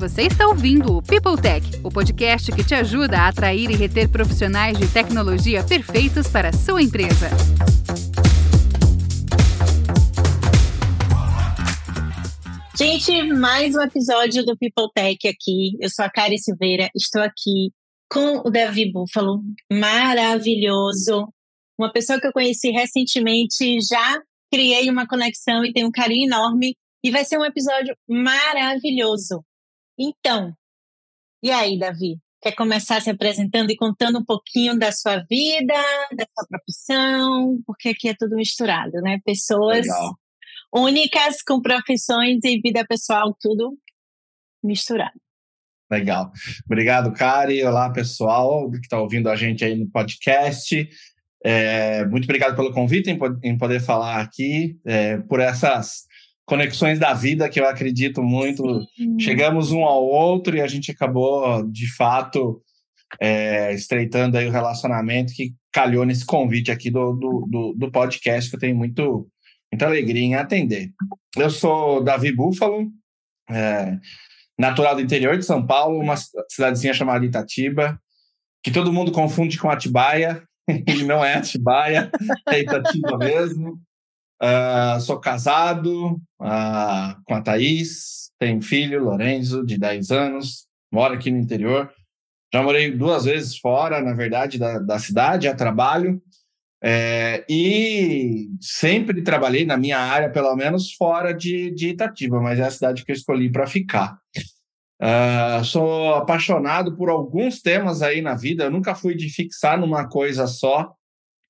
Você está ouvindo o People Tech, o podcast que te ajuda a atrair e reter profissionais de tecnologia perfeitos para a sua empresa. Gente, mais um episódio do People Tech aqui. Eu sou a Kari Silveira, estou aqui com o Davi Búfalo, maravilhoso. Uma pessoa que eu conheci recentemente, já criei uma conexão e tenho um carinho enorme. E vai ser um episódio maravilhoso. Então, e aí, Davi? Quer começar se apresentando e contando um pouquinho da sua vida, da sua profissão? Porque aqui é tudo misturado, né? Pessoas Legal. únicas com profissões e vida pessoal, tudo misturado. Legal. Obrigado, Kari. Olá, pessoal que está ouvindo a gente aí no podcast. É, muito obrigado pelo convite em, em poder falar aqui é, por essas conexões da vida que eu acredito muito. Sim. Chegamos um ao outro e a gente acabou, de fato, é, estreitando aí o relacionamento que calhou nesse convite aqui do, do, do, do, podcast, que eu tenho muito, muita alegria em atender. Eu sou Davi Búfalo, é, natural do interior de São Paulo, uma cidadezinha chamada Itatiba, que todo mundo confunde com Atibaia, e não é Atibaia, é Itatiba mesmo. Uh, sou casado uh, com a Thaís, tenho filho, Lorenzo, de 10 anos, moro aqui no interior. Já morei duas vezes fora, na verdade, da, da cidade, a trabalho. É, e sempre trabalhei na minha área, pelo menos fora de, de Itatiba, mas é a cidade que eu escolhi para ficar. Uh, sou apaixonado por alguns temas aí na vida. Eu nunca fui de fixar numa coisa só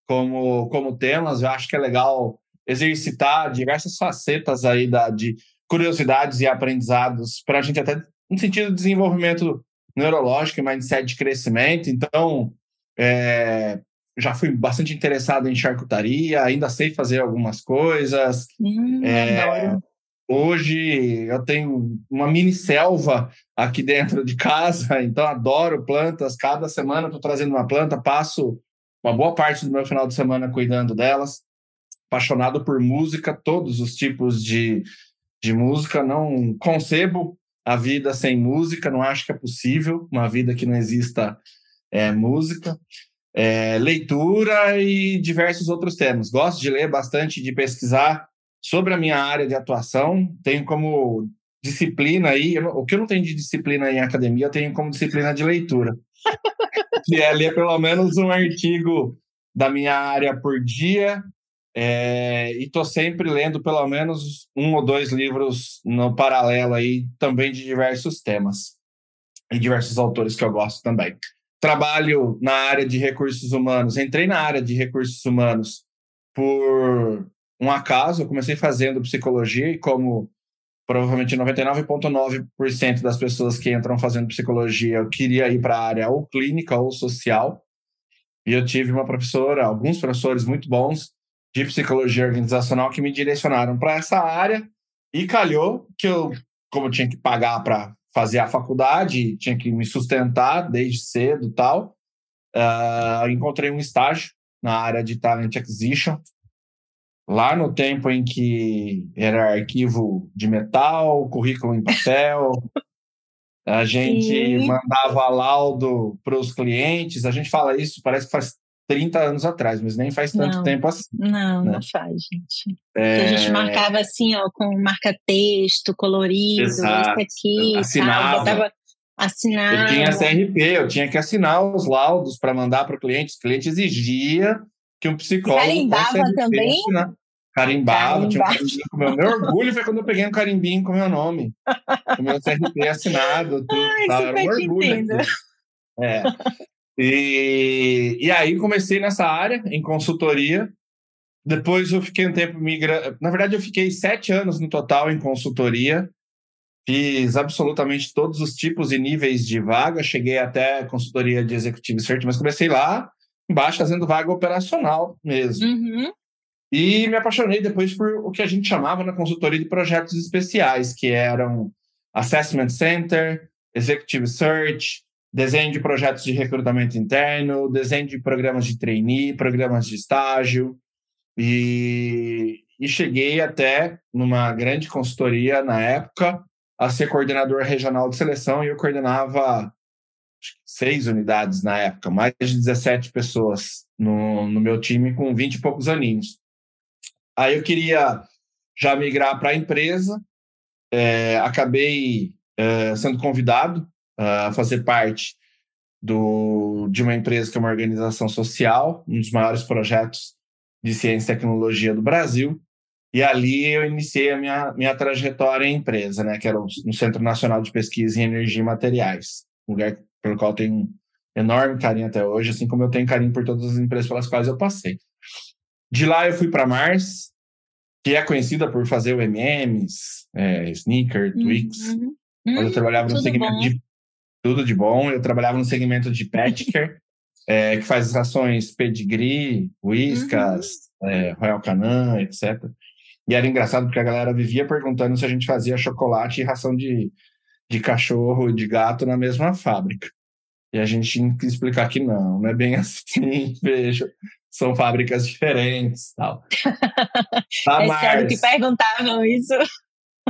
como, como temas. Eu acho que é legal exercitar diversas facetas aí da, de curiosidades e aprendizados para a gente até no sentido de desenvolvimento neurológico e mindset de crescimento. Então, é, já fui bastante interessado em charcutaria, ainda sei fazer algumas coisas. Hum, é, hoje eu tenho uma mini selva aqui dentro de casa, então adoro plantas. Cada semana estou trazendo uma planta, passo uma boa parte do meu final de semana cuidando delas apaixonado por música, todos os tipos de, de música. Não concebo a vida sem música, não acho que é possível uma vida que não exista é, música. É, leitura e diversos outros temas. Gosto de ler bastante, de pesquisar sobre a minha área de atuação. Tenho como disciplina aí, o que eu não tenho de disciplina em academia, eu tenho como disciplina de leitura. que é ler pelo menos um artigo da minha área por dia, é, e estou sempre lendo pelo menos um ou dois livros no paralelo aí, também de diversos temas. E diversos autores que eu gosto também. Trabalho na área de recursos humanos. Entrei na área de recursos humanos por um acaso. Eu comecei fazendo psicologia e como provavelmente 99,9% das pessoas que entram fazendo psicologia, eu queria ir para a área ou clínica ou social. E eu tive uma professora, alguns professores muito bons, de psicologia organizacional que me direcionaram para essa área e calhou que eu, como eu tinha que pagar para fazer a faculdade, tinha que me sustentar desde cedo e tal, uh, encontrei um estágio na área de talent acquisition lá no tempo em que era arquivo de metal, currículo em papel, a gente Sim. mandava laudo para os clientes. A gente fala isso, parece que faz 30 anos atrás, mas nem faz tanto não, tempo assim. Não, né? não faz, gente. É... a gente marcava assim, ó, com marca-texto, colorido, Exato. aqui, assinava. Tal, botava, assinava. Eu tinha CRP, eu tinha que assinar os laudos para mandar para o cliente. O cliente exigia que um psicólogo. Carimbava também? Assinar. Carimbava, tinha um carimbinho com meu, meu orgulho foi quando eu peguei um carimbinho com meu nome. Com meu CRP assinado, tudo. Ai, tal. Era um orgulho. É. E, e aí comecei nessa área, em consultoria. Depois eu fiquei um tempo migrando. Na verdade, eu fiquei sete anos no total em consultoria. Fiz absolutamente todos os tipos e níveis de vaga. Cheguei até consultoria de executivo search, mas comecei lá embaixo fazendo vaga operacional mesmo. Uhum. E me apaixonei depois por o que a gente chamava na consultoria de projetos especiais, que eram Assessment Center, Executive Search, desenho de projetos de recrutamento interno, desenho de programas de trainee, programas de estágio, e, e cheguei até numa grande consultoria na época a ser coordenador regional de seleção e eu coordenava seis unidades na época, mais de 17 pessoas no, no meu time com 20 e poucos aninhos. Aí eu queria já migrar para a empresa, é, acabei é, sendo convidado a fazer parte do, de uma empresa que é uma organização social, um dos maiores projetos de ciência e tecnologia do Brasil. E ali eu iniciei a minha, minha trajetória em empresa, né, que era no Centro Nacional de Pesquisa em Energia e Materiais, lugar pelo qual eu tenho um enorme carinho até hoje, assim como eu tenho carinho por todas as empresas pelas quais eu passei. De lá eu fui para Mars, que é conhecida por fazer o MMs, é, Sneaker, Twix. Uhum. Uhum. Eu trabalhava no segmento bom. de tudo de bom. Eu trabalhava no segmento de pet care, é, que faz rações pedigree, whiskas, uhum. é, Royal Canin, etc. E era engraçado porque a galera vivia perguntando se a gente fazia chocolate e ração de, de cachorro e de gato na mesma fábrica. E a gente tinha que explicar que não, não é bem assim, veja. São fábricas diferentes tal. é Mars, sério que perguntavam isso?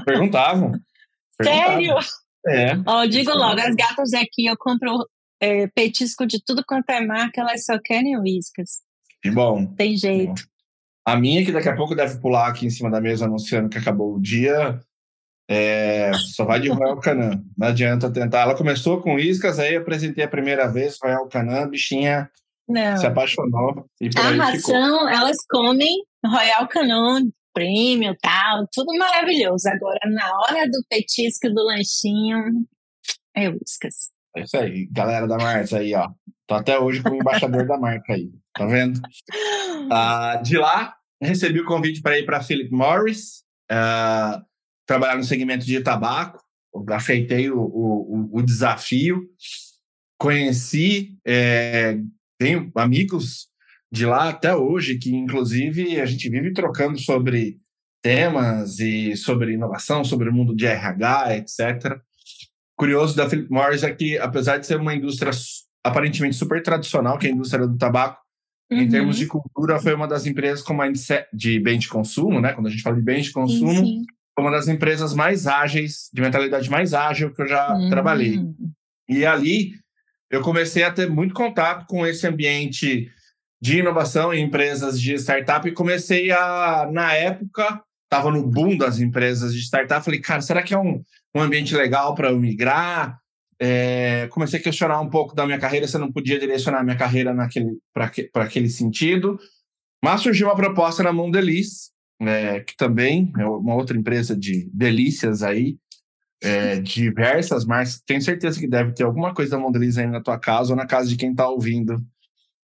Perguntavam. perguntavam. É. Ó, digo logo, as gatas aqui eu compro é, petisco de tudo quanto é marca, elas só querem uíscas. Que bom. Tem jeito. A minha, que daqui a pouco deve pular aqui em cima da mesa anunciando que acabou o dia, é, só vai de Royal Canin. Não adianta tentar. Ela começou com iscas, aí eu apresentei a primeira vez Royal Canin, bichinha Não. se apaixonou. E por a ração, ficou. elas comem Royal Canin prêmio tal, tudo maravilhoso. Agora, na hora do petisco do lanchinho, é Whiskas. É isso aí, galera da Marta aí, ó. Tô até hoje como embaixador da marca aí, tá vendo? Uh, de lá, recebi o convite para ir para Philip Morris, uh, trabalhar no segmento de tabaco. Aceitei o, o, o desafio. Conheci, é, tenho amigos de lá até hoje, que inclusive a gente vive trocando sobre temas e sobre inovação, sobre o mundo de RH, etc. Curioso da Philip Morris é que, apesar de ser uma indústria aparentemente super tradicional, que é a indústria do tabaco, uhum. em termos de cultura, foi uma das empresas com mindset de bem de consumo, né? Quando a gente fala de bem de consumo, sim, sim. foi uma das empresas mais ágeis, de mentalidade mais ágil que eu já uhum. trabalhei. E ali eu comecei a ter muito contato com esse ambiente de inovação em empresas de startup e comecei a, na época, estava no boom das empresas de startup, falei, cara, será que é um, um ambiente legal para eu migrar? É, comecei a questionar um pouco da minha carreira, se eu não podia direcionar minha carreira para aquele sentido. Mas surgiu uma proposta na Mondeliz, é, que também é uma outra empresa de delícias aí, é, diversas marcas. Tenho certeza que deve ter alguma coisa da Mondeliz aí na tua casa ou na casa de quem está ouvindo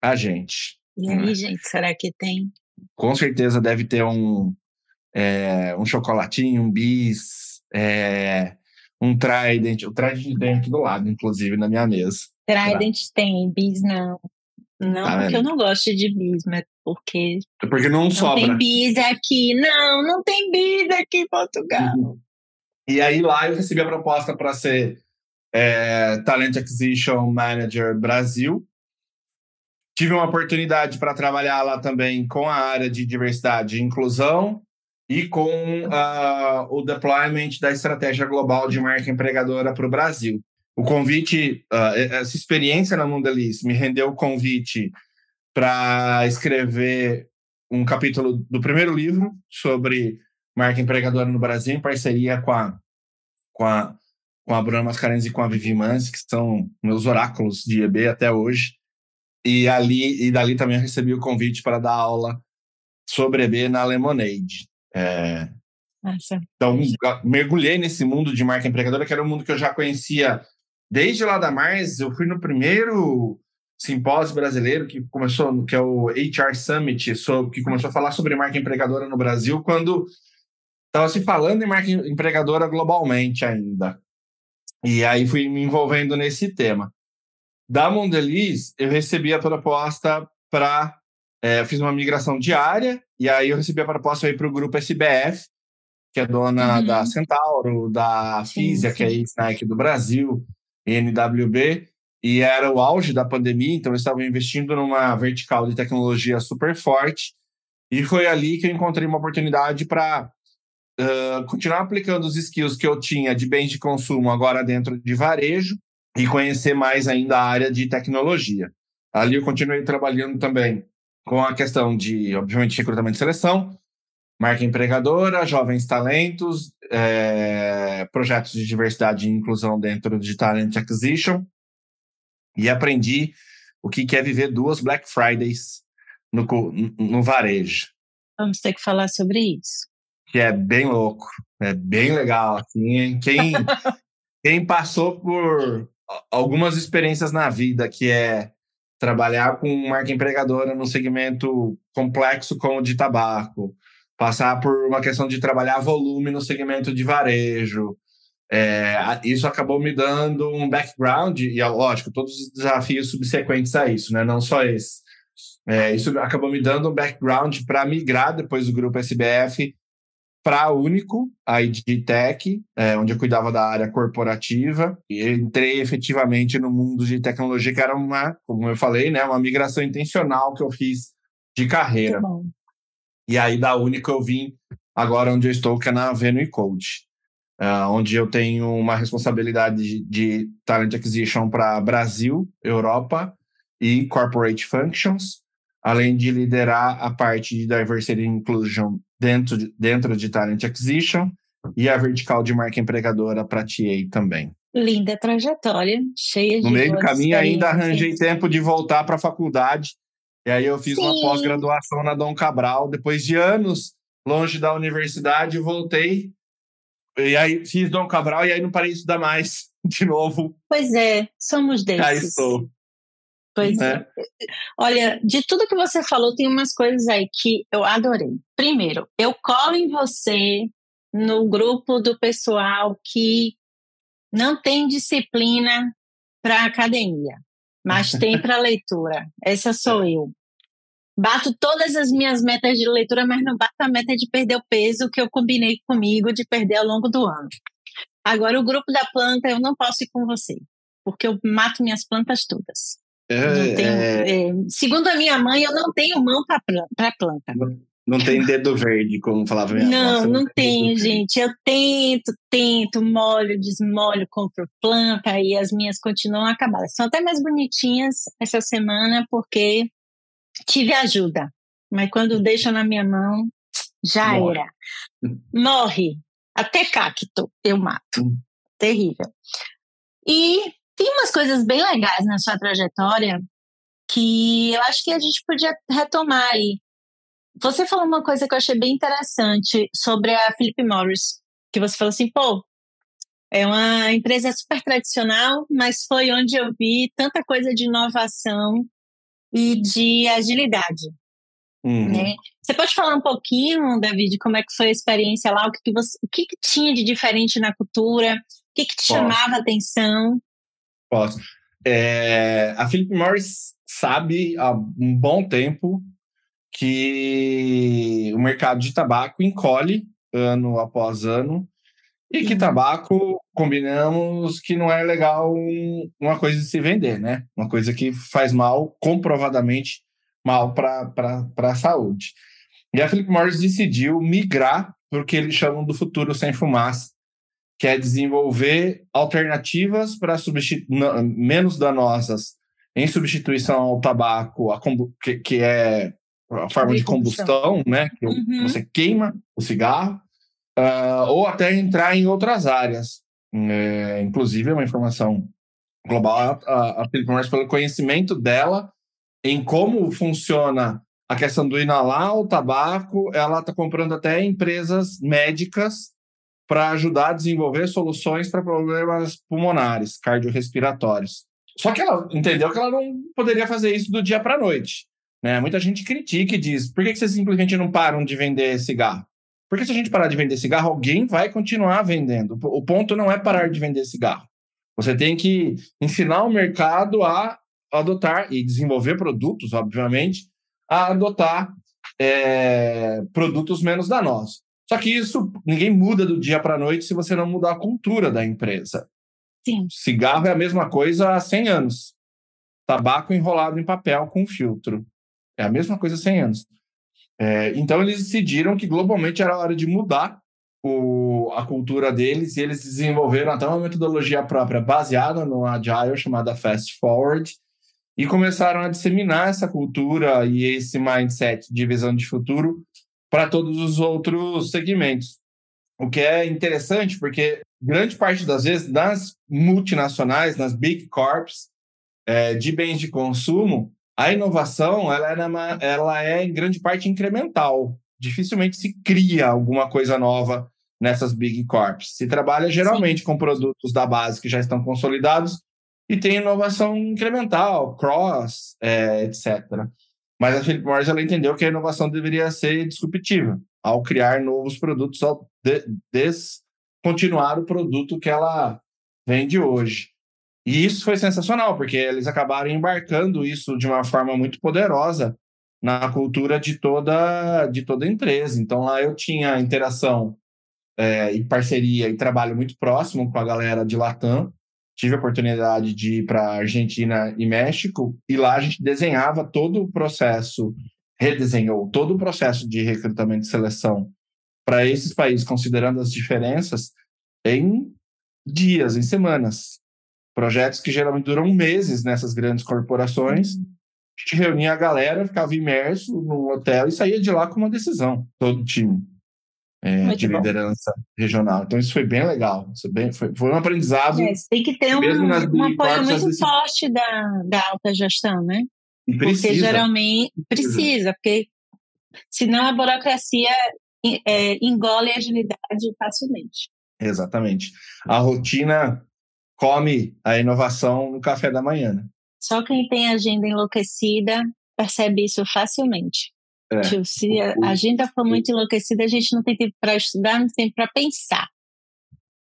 a gente. E aí, gente, será que tem? Com certeza deve ter um, é, um chocolatinho, um bis, é, um Trident. O Trident tem aqui do lado, inclusive, na minha mesa. Trident tá. tem, bis não. Não, tá porque eu não gosto de bis, mas porque. Porque não, não sobra. Não tem bis aqui. Não, não tem bis aqui em Portugal. Uhum. E aí lá eu recebi a proposta para ser é, Talent Acquisition Manager Brasil. Tive uma oportunidade para trabalhar lá também com a área de diversidade e inclusão e com uh, o deployment da estratégia global de marca empregadora para o Brasil. O convite, uh, essa experiência na Mundeliz me rendeu o convite para escrever um capítulo do primeiro livro sobre marca empregadora no Brasil, em parceria com a, com a, com a Bruna Mascarenhas e com a Vivi Mans, que são meus oráculos de EB até hoje. E ali e dali também eu recebi o convite para dar aula sobre EB na Lemonade. É, então, mergulhei nesse mundo de marca empregadora, que era um mundo que eu já conhecia desde lá da Mars. Eu fui no primeiro simpósio brasileiro que começou, que é o HR Summit, que começou a falar sobre marca empregadora no Brasil, quando estava se falando em marca empregadora globalmente ainda. E aí fui me envolvendo nesse tema. Da Mondeliz, eu recebi a proposta para. É, fiz uma migração diária, e aí eu recebi a proposta para o grupo SBF, que é dona uhum. da Centauro, da Físia, que é a Snack do Brasil, NWB, e era o auge da pandemia, então eles estavam investindo numa vertical de tecnologia super forte, e foi ali que eu encontrei uma oportunidade para uh, continuar aplicando os skills que eu tinha de bens de consumo agora dentro de varejo e conhecer mais ainda a área de tecnologia. Ali eu continuei trabalhando também com a questão de, obviamente, recrutamento e seleção, marca empregadora, jovens talentos, é, projetos de diversidade e inclusão dentro de Talent Acquisition. E aprendi o que é viver duas Black Fridays no, no varejo. Vamos ter que falar sobre isso. Que é bem louco, é bem legal. Assim, quem, quem passou por algumas experiências na vida, que é trabalhar com marca empregadora num segmento complexo como o de tabaco, passar por uma questão de trabalhar volume no segmento de varejo. É, isso acabou me dando um background, e lógico, todos os desafios subsequentes a isso, né? não só esse. É, isso acabou me dando um background para migrar depois do grupo SBF para a Único, a ID Tech, é, onde eu cuidava da área corporativa. E entrei efetivamente no mundo de tecnologia, que era uma, como eu falei, né, uma migração intencional que eu fiz de carreira. E aí da Único eu vim agora onde eu estou, que é na Venue Code, uh, onde eu tenho uma responsabilidade de, de Talent Acquisition para Brasil, Europa e Corporate Functions, além de liderar a parte de Diversity and Inclusion dentro de, dentro de Talent Acquisition e a vertical de marca empregadora para TA também. Linda trajetória, cheia de. No meio do caminho, ainda arranjei tempo de voltar para a faculdade. E aí eu fiz Sim. uma pós-graduação na Dom Cabral. Depois de anos longe da universidade, voltei. E aí fiz Dom Cabral e aí não parei de estudar mais de novo. Pois é, somos desses. Aí estou. Pois é. Olha, de tudo que você falou, tem umas coisas aí que eu adorei. Primeiro, eu colo em você no grupo do pessoal que não tem disciplina para academia, mas tem para leitura. Essa sou é. eu. Bato todas as minhas metas de leitura, mas não bato a meta de perder o peso que eu combinei comigo de perder ao longo do ano. Agora, o grupo da planta, eu não posso ir com você, porque eu mato minhas plantas todas. É, é... É, segundo a minha mãe, eu não tenho mão para planta. Não, não, tem dedo verde, como falava minha Não, não, não tenho, gente. Eu tento, tento, molho, desmolho, compro planta e as minhas continuam acabadas. São até mais bonitinhas essa semana porque tive ajuda. Mas quando deixa na minha mão, já Morre. era. Morre. Até cacto eu mato. Hum. Terrível. E tem umas coisas bem legais na sua trajetória que eu acho que a gente podia retomar aí. Você falou uma coisa que eu achei bem interessante sobre a Philip Morris, que você falou assim, pô, é uma empresa super tradicional, mas foi onde eu vi tanta coisa de inovação e de agilidade. Uhum. Né? Você pode falar um pouquinho, David, como é que foi a experiência lá, o que, que, você, o que, que tinha de diferente na cultura, o que, que te Posso. chamava a atenção? Posso. É, a Philip Morris sabe há um bom tempo que o mercado de tabaco encolhe ano após ano e que uhum. tabaco, combinamos que não é legal uma coisa de se vender, né? Uma coisa que faz mal, comprovadamente mal para a saúde. E a Philip Morris decidiu migrar para o que eles chamam do futuro sem fumaça, que é desenvolver alternativas para menos danosas em substituição ao tabaco, a que, que, é a forma de combustão, né? Que uhum. você queima o cigarro, uh, ou até entrar em outras áreas. É, inclusive, é uma informação global, a, a Philip Morris, pelo conhecimento dela em como funciona a questão do inalar o tabaco, ela está comprando até empresas médicas para ajudar a desenvolver soluções para problemas pulmonares, cardiorrespiratórios. Só que ela entendeu que ela não poderia fazer isso do dia para a noite. Né? Muita gente critica e diz: por que vocês simplesmente não param de vender cigarro? Porque se a gente parar de vender cigarro, alguém vai continuar vendendo. O ponto não é parar de vender cigarro. Você tem que ensinar o mercado a adotar e desenvolver produtos, obviamente, a adotar é, produtos menos danosos. Só que isso ninguém muda do dia para a noite se você não mudar a cultura da empresa. Sim. Cigarro é a mesma coisa há 100 anos. Tabaco enrolado em papel com filtro. É a mesma coisa há 100 anos. É, então, eles decidiram que globalmente era hora de mudar o, a cultura deles e eles desenvolveram até uma metodologia própria baseada no Agile, chamada Fast Forward, e começaram a disseminar essa cultura e esse mindset de visão de futuro para todos os outros segmentos. O que é interessante, porque grande parte das vezes, nas multinacionais, nas big corps é, de bens de consumo, a inovação ela é, ela é em grande parte incremental. Dificilmente se cria alguma coisa nova nessas big corps. Se trabalha geralmente Sim. com produtos da base que já estão consolidados e tem inovação incremental, cross, é, etc. Mas a Philip Morris ela entendeu que a inovação deveria ser disruptiva ao criar novos produtos, ao de descontinuar o produto que ela vende hoje. E isso foi sensacional, porque eles acabaram embarcando isso de uma forma muito poderosa na cultura de toda, de toda a empresa. Então lá eu tinha interação é, e parceria e trabalho muito próximo com a galera de Latam. Tive a oportunidade de ir para Argentina e México, e lá a gente desenhava todo o processo, redesenhou todo o processo de recrutamento e seleção para esses países, considerando as diferenças, em dias, em semanas. Projetos que geralmente duram meses nessas grandes corporações. Uhum. A gente reunia a galera, ficava imerso no hotel e saía de lá com uma decisão, todo o time é, de bom. liderança regional. Então, isso foi bem legal. Isso bem, foi, foi um aprendizado. É, tem que ter um, um apoio muito desse... forte da, da alta gestão, né? E precisa. Porque geralmente precisa, porque senão a burocracia é, engole a agilidade facilmente. Exatamente. A rotina come a inovação no café da manhã. Né? Só quem tem agenda enlouquecida percebe isso facilmente. É. Tipo, se a agenda for muito enlouquecida, a gente não tem tempo para estudar, não tem tempo para pensar.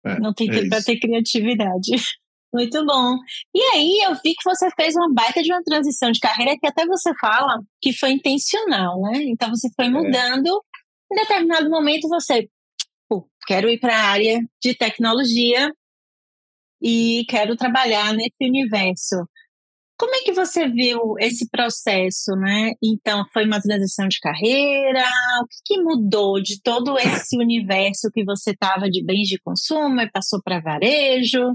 É, não tem é tempo para ter criatividade. Muito bom. E aí, eu vi que você fez uma baita de uma transição de carreira que até você fala que foi intencional, né? Então, você foi é. mudando. Em determinado momento, você, pô, quero ir para a área de tecnologia e quero trabalhar nesse universo. Como é que você viu esse processo, né? Então, foi uma transição de carreira? O que, que mudou de todo esse universo que você estava de bens de consumo e passou para varejo,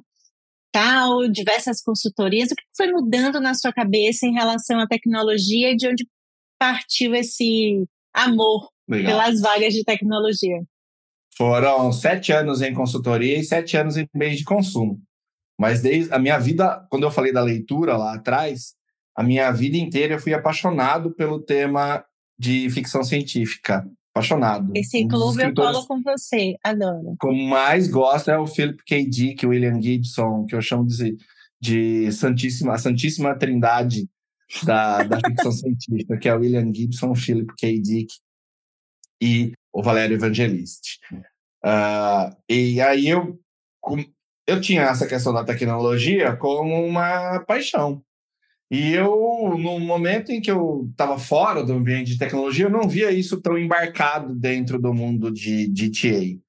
tal, diversas consultorias? O que foi mudando na sua cabeça em relação à tecnologia e de onde partiu esse amor Legal. pelas vagas de tecnologia? Foram sete anos em consultoria e sete anos em bens de consumo. Mas desde a minha vida, quando eu falei da leitura lá atrás, a minha vida inteira eu fui apaixonado pelo tema de ficção científica. Apaixonado. Esse clube eu colo com você, adoro. O que mais gosto é o Philip K. Dick, o William Gibson, que eu chamo de, de Santíssima, a Santíssima Trindade da, da ficção científica, que é o William Gibson, o Philip K. Dick e o Valério Evangelisti. Uh, e aí eu eu tinha essa questão da tecnologia como uma paixão. E eu, no momento em que eu estava fora do ambiente de tecnologia, eu não via isso tão embarcado dentro do mundo de, de TA.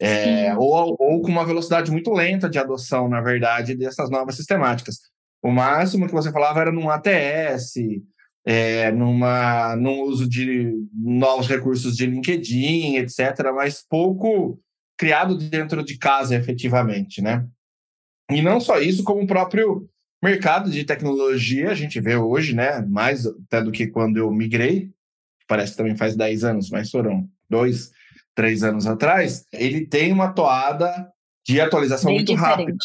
É, ou, ou com uma velocidade muito lenta de adoção, na verdade, dessas novas sistemáticas. O máximo que você falava era num ATS, é, numa, num uso de novos recursos de LinkedIn, etc., mas pouco criado dentro de casa, efetivamente, né? E não só isso, como o próprio mercado de tecnologia, a gente vê hoje, né? Mais até do que quando eu migrei, parece que também faz 10 anos, mas foram dois, três anos atrás, ele tem uma toada de atualização bem muito diferente. rápida.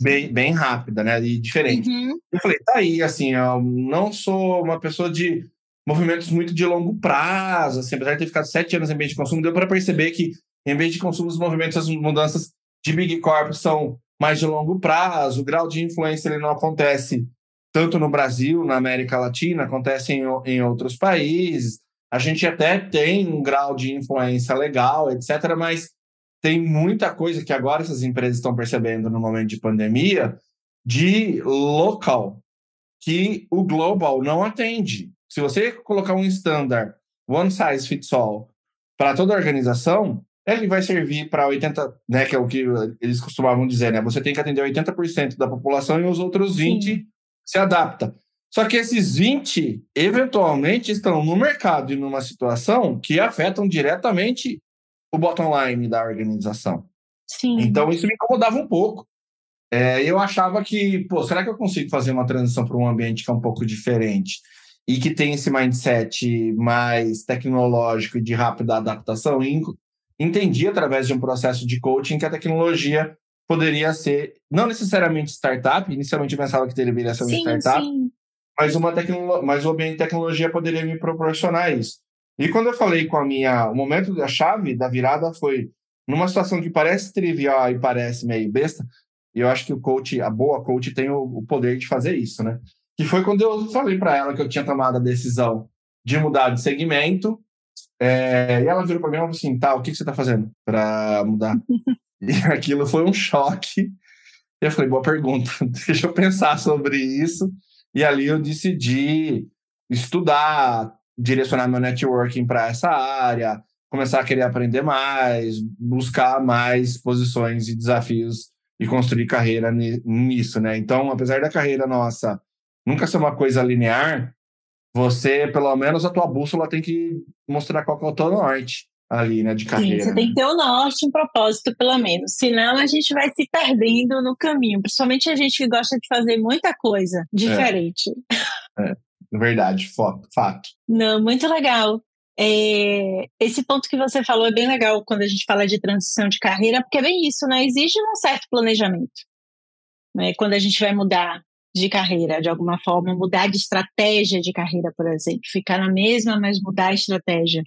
Bem, bem rápida, né? E diferente. Uhum. Eu falei, tá aí, assim, eu não sou uma pessoa de movimentos muito de longo prazo, assim, apesar de ter ficado sete anos em ambiente de consumo, deu para perceber que em vez de consumo, os movimentos, as mudanças de Big Corp são mais de longo prazo, o grau de influência ele não acontece tanto no Brasil, na América Latina, acontece em, em outros países. A gente até tem um grau de influência legal, etc., mas tem muita coisa que agora essas empresas estão percebendo no momento de pandemia de local que o global não atende. Se você colocar um standard one size fits all para toda a organização, ele vai servir para 80, né, que é o que eles costumavam dizer, né? Você tem que atender 80% da população e os outros 20 Sim. se adapta. Só que esses 20 eventualmente estão no mercado e numa situação que afetam diretamente o bottom line da organização. Sim. Então isso me incomodava um pouco. É, eu achava que, pô, será que eu consigo fazer uma transição para um ambiente que é um pouco diferente e que tem esse mindset mais tecnológico e de rápida adaptação? Entendi através de um processo de coaching que a tecnologia poderia ser, não necessariamente startup, inicialmente eu pensava que deveria ser uma sim, startup, sim. mas, uma tecno, mas o ambiente de tecnologia poderia me proporcionar isso. E quando eu falei com a minha, o momento da chave da virada foi numa situação que parece trivial e parece meio besta, e eu acho que o coach, a boa coach tem o, o poder de fazer isso, né? Que foi quando eu falei para ela que eu tinha tomado a decisão de mudar de segmento, é, e ela virou para mim e falou assim, tá, o que, que você está fazendo para mudar? e aquilo foi um choque. E eu falei, boa pergunta, deixa eu pensar sobre isso. E ali eu decidi estudar, direcionar meu networking para essa área, começar a querer aprender mais, buscar mais posições e desafios e construir carreira nisso, né? Então, apesar da carreira nossa nunca ser uma coisa linear, você, pelo menos, a tua bússola tem que mostrar qual que é o teu norte ali, né, de carreira. Sim, você tem que ter o um norte, um propósito, pelo menos. Senão, a gente vai se perdendo no caminho. Principalmente a gente que gosta de fazer muita coisa diferente. É, é verdade, fato. Não, muito legal. É, esse ponto que você falou é bem legal quando a gente fala de transição de carreira, porque é bem isso, né? Exige um certo planejamento. Né? Quando a gente vai mudar de carreira, de alguma forma, mudar de estratégia de carreira, por exemplo, ficar na mesma, mas mudar a estratégia.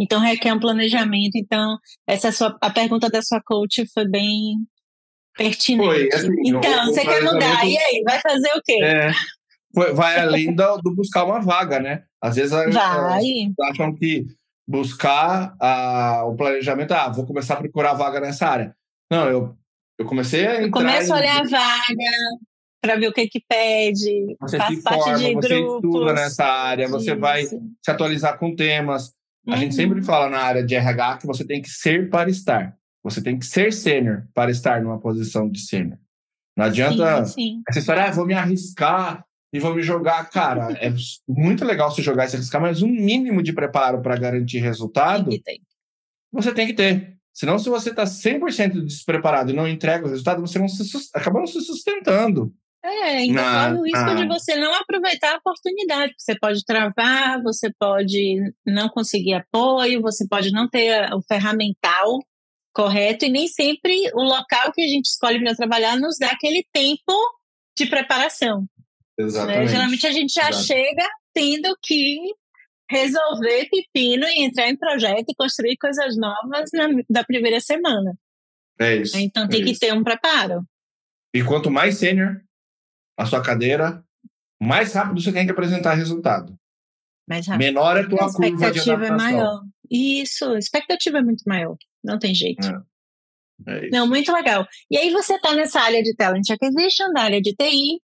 Então requer um planejamento. Então, essa é sua, a pergunta da sua coach foi bem pertinente. Foi, assim, então, você quer mudar, e aí, vai fazer o quê? É, vai além do, do, buscar uma vaga, né? Às vezes vai. acham que buscar a, o planejamento, ah, vou começar a procurar vaga nessa área. Não, eu, eu comecei a. Eu começo a olhar a vaga, para ver o que que pede, você faz se parte forma, de você grupos. estuda nessa área, você vai se atualizar com temas. A uhum. gente sempre uhum. fala na área de RH que você tem que ser para estar. Você tem que ser sênior para estar numa posição de sênior. Não adianta sim, sim. essa história, ah, vou me arriscar e vou me jogar. Cara, é muito legal se jogar e se arriscar, mas um mínimo de preparo para garantir resultado tem você tem que ter. Senão, se você está 100% despreparado e não entrega o resultado, você não se, acaba não se sustentando. É, então corre o risco de você não aproveitar a oportunidade. Você pode travar, você pode não conseguir apoio, você pode não ter o ferramental correto, e nem sempre o local que a gente escolhe para trabalhar nos dá aquele tempo de preparação. Né? Exatamente. Né? Geralmente a gente já Exato. chega tendo que resolver pepino e entrar em projeto e construir coisas novas na, da primeira semana. É isso. Então tem é que isso. ter um preparo. E quanto mais sênior, a sua cadeira, mais rápido você tem que apresentar resultado. Mais rápido. Menor é a tua a curva de adaptação. é maior. Isso, a expectativa é muito maior. Não tem jeito. É. É Não, muito legal. E aí você está nessa área de Talent Acquisition, na área de TI,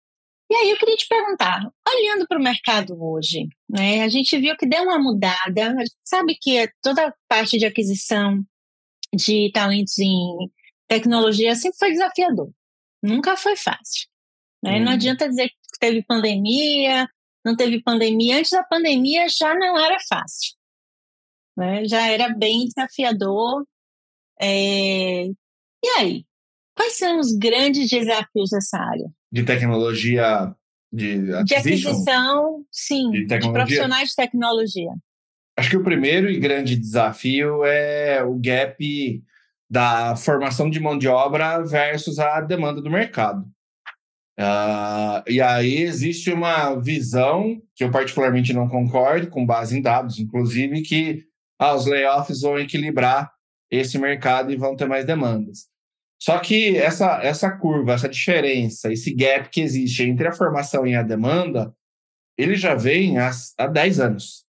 e aí eu queria te perguntar, olhando para o mercado hoje, né, a gente viu que deu uma mudada, a gente sabe que toda a parte de aquisição de talentos em tecnologia sempre foi desafiador, nunca foi fácil. Né? Hum. Não adianta dizer que teve pandemia, não teve pandemia. Antes da pandemia já não era fácil. Né? Já era bem desafiador. É... E aí? Quais são os grandes desafios dessa área? De tecnologia, de, de aquisição, sim, de, de profissionais de tecnologia. Acho que o primeiro e grande desafio é o gap da formação de mão de obra versus a demanda do mercado. Uh, e aí existe uma visão que eu particularmente não concordo, com base em dados, inclusive, que ah, os layoffs vão equilibrar esse mercado e vão ter mais demandas. Só que essa, essa curva, essa diferença, esse gap que existe entre a formação e a demanda, ele já vem há, há 10 anos.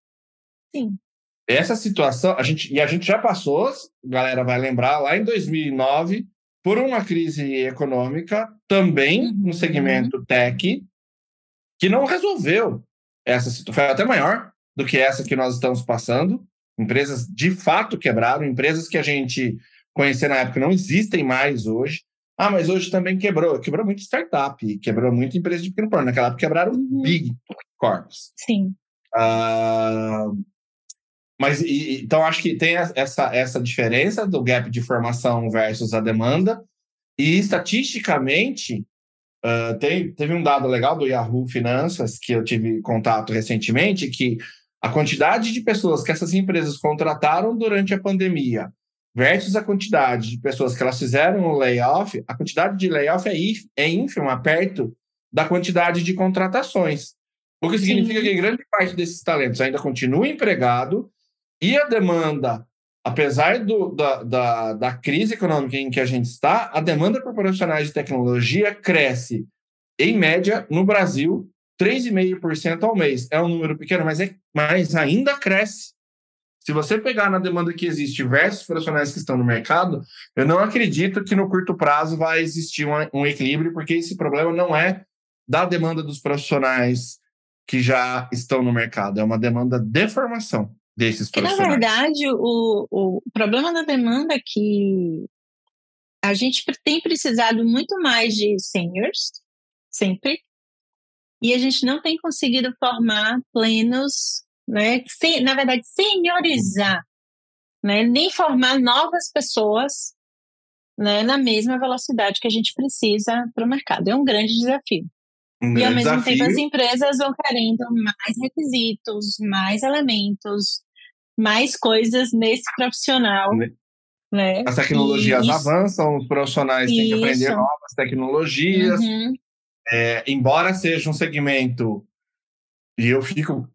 Sim. Essa situação, a gente, e a gente já passou, a galera vai lembrar, lá em 2009, por uma crise econômica, também no segmento tech, que não resolveu essa situação. Foi até maior do que essa que nós estamos passando. Empresas de fato quebraram, empresas que a gente conhecia na época não existem mais hoje. Ah, mas hoje também quebrou. Quebrou muito startup, quebrou muita empresa de pequeno porte. Naquela época quebraram uhum. big corps. Sim. Uh, Mas e, então acho que tem essa, essa diferença do gap de formação versus a demanda. E estatisticamente, uh, tem, teve um dado legal do Yahoo Finanças que eu tive contato recentemente, que a quantidade de pessoas que essas empresas contrataram durante a pandemia versus a quantidade de pessoas que elas fizeram o layoff, a quantidade de layoff é, é ínfima perto da quantidade de contratações. O que significa Sim. que grande parte desses talentos ainda continua empregado e a demanda, apesar do, da, da, da crise econômica em que a gente está, a demanda por profissionais de tecnologia cresce, em média, no Brasil, 3,5% ao mês. É um número pequeno, mas, é, mas ainda cresce. Se você pegar na demanda que existe versus profissionais que estão no mercado, eu não acredito que no curto prazo vai existir um, um equilíbrio, porque esse problema não é da demanda dos profissionais que já estão no mercado, é uma demanda de formação desses profissionais. na verdade, o, o problema da demanda é que a gente tem precisado muito mais de seniors, sempre, e a gente não tem conseguido formar plenos, né? Sem, na verdade, seniorizar, né? Nem formar novas pessoas né, na mesma velocidade que a gente precisa para o mercado. É um grande desafio. Um e ao mesmo desafio. tempo as empresas vão querendo mais requisitos, mais elementos, mais coisas nesse profissional. Né? As tecnologias Isso. avançam, os profissionais Isso. têm que aprender novas tecnologias. Uhum. É, embora seja um segmento, e eu fico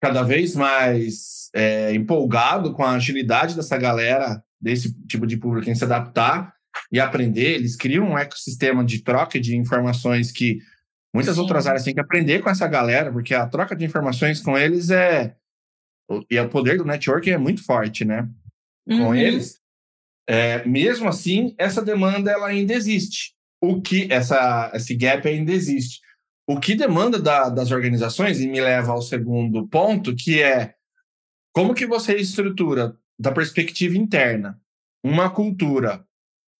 cada vez mais é, empolgado com a agilidade dessa galera, desse tipo de público, em se adaptar e aprender. Eles criam um ecossistema de troca de informações que muitas Sim. outras áreas têm que aprender com essa galera, porque a troca de informações com eles é e o poder do network é muito forte, né? Com uhum. eles. É, mesmo assim, essa demanda ela ainda existe. O que essa esse gap ainda existe. O que demanda da, das organizações e me leva ao segundo ponto, que é como que você estrutura da perspectiva interna uma cultura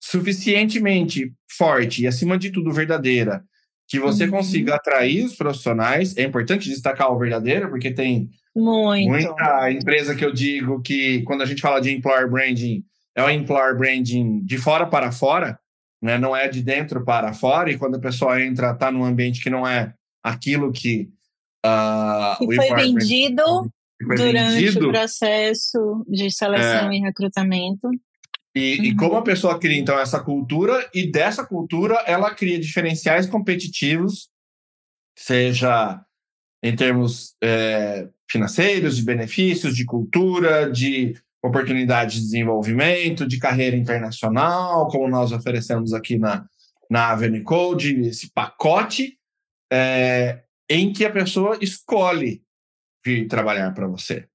suficientemente forte e acima de tudo verdadeira que você uhum. consiga atrair os profissionais. É importante destacar o verdadeiro, porque tem Muito. muita empresa que eu digo que, quando a gente fala de employer branding, é o employer branding de fora para fora, né? não é de dentro para fora, e quando a pessoa entra, está num ambiente que não é aquilo que. Uh, que foi vendido foi durante vendido. o processo de seleção é. e recrutamento. E, uhum. e, como a pessoa cria, então, essa cultura, e dessa cultura ela cria diferenciais competitivos, seja em termos é, financeiros, de benefícios, de cultura, de oportunidade de desenvolvimento, de carreira internacional, como nós oferecemos aqui na, na Avenue Code, esse pacote é, em que a pessoa escolhe vir trabalhar para você.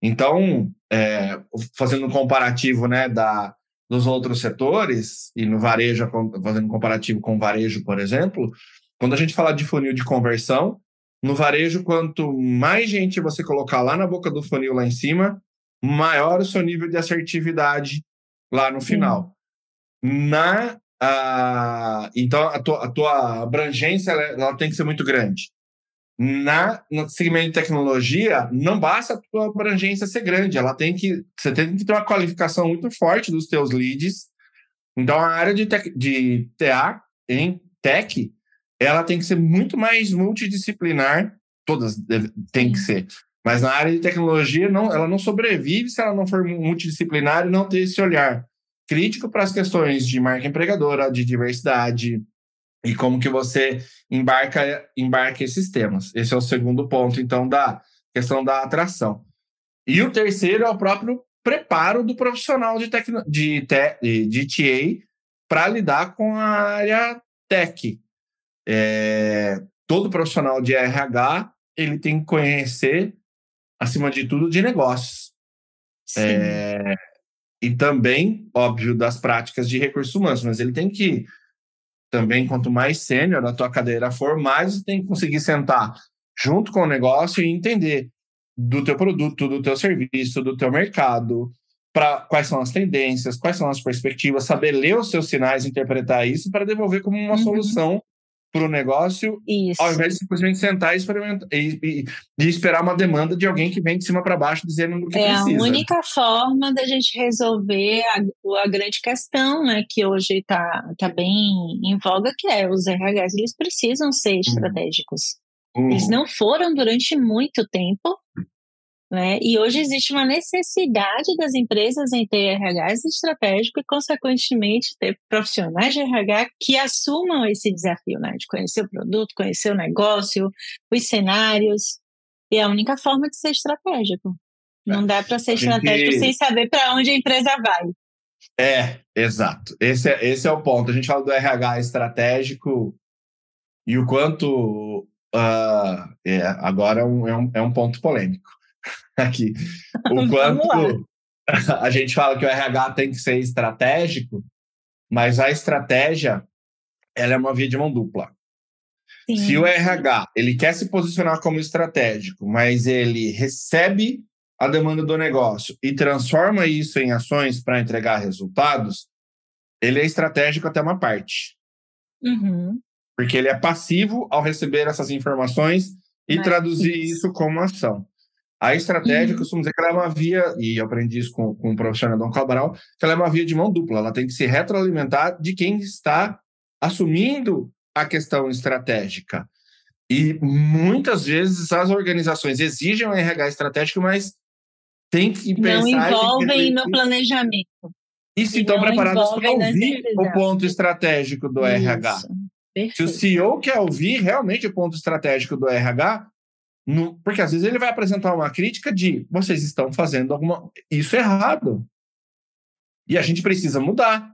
Então, é, fazendo um comparativo né, da, dos outros setores, e no varejo, fazendo um comparativo com o varejo, por exemplo, quando a gente fala de funil de conversão, no varejo, quanto mais gente você colocar lá na boca do funil lá em cima, maior o seu nível de assertividade lá no final. Na a, então a tua, a tua abrangência ela, ela, tem que ser muito grande. Na, no segmento de tecnologia, não basta a tua abrangência ser grande, ela tem que você tem que ter uma qualificação muito forte dos teus leads. Então a área de, tech, de TA em tech, ela tem que ser muito mais multidisciplinar, todas tem que ser. Mas na área de tecnologia, não, ela não sobrevive se ela não for multidisciplinar e não ter esse olhar crítico para as questões de marca empregadora, de diversidade e como que você embarca, embarca esses temas. Esse é o segundo ponto, então, da questão da atração. E o terceiro é o próprio preparo do profissional de, tecno, de, te, de TA para lidar com a área tech. É, todo profissional de RH ele tem que conhecer acima de tudo, de negócios. É, e também, óbvio, das práticas de recursos humanos, mas ele tem que também, quanto mais sênior a tua cadeira for, mais você tem que conseguir sentar junto com o negócio e entender do teu produto, do teu serviço, do teu mercado, para quais são as tendências, quais são as perspectivas, saber ler os seus sinais, interpretar isso para devolver como uma uhum. solução para o negócio, Isso. ao invés de simplesmente sentar e, experimentar, e, e, e esperar uma demanda de alguém que vem de cima para baixo dizendo o que é precisa. É a única forma da gente resolver a, a grande questão, né, que hoje está tá bem em voga, que é os RHs, eles precisam ser estratégicos. Uhum. Eles não foram durante muito tempo, né? E hoje existe uma necessidade das empresas em ter RHs estratégico e, consequentemente, ter profissionais de RH que assumam esse desafio, né? De conhecer o produto, conhecer o negócio, os cenários. E é a única forma de ser estratégico. Não dá para ser estratégico gente... sem saber para onde a empresa vai. É, exato. Esse é, esse é o ponto. A gente fala do RH estratégico e o quanto. Uh, é, agora é um, é um, é um ponto polêmico aqui. O quanto a gente fala que o RH tem que ser estratégico, mas a estratégia ela é uma via de mão dupla. Sim. Se o RH ele quer se posicionar como estratégico, mas ele recebe a demanda do negócio e transforma isso em ações para entregar resultados, ele é estratégico até uma parte. Uhum. Porque ele é passivo ao receber essas informações e mas traduzir isso. isso como ação. A estratégia, uhum. costumo dizer que ela é uma via, e eu aprendi isso com, com o professor Adão Cabral, que ela é uma via de mão dupla. Ela tem que se retroalimentar de quem está assumindo a questão estratégica. E muitas vezes as organizações exigem um RH estratégico, mas tem que pensar... Não envolvem no planejamento. E se estão preparados para ouvir o ponto estratégico do Isso. RH. Perfeito. Se o CEO quer ouvir realmente o ponto estratégico do RH, no, porque às vezes ele vai apresentar uma crítica de vocês estão fazendo alguma isso errado. E a gente precisa mudar.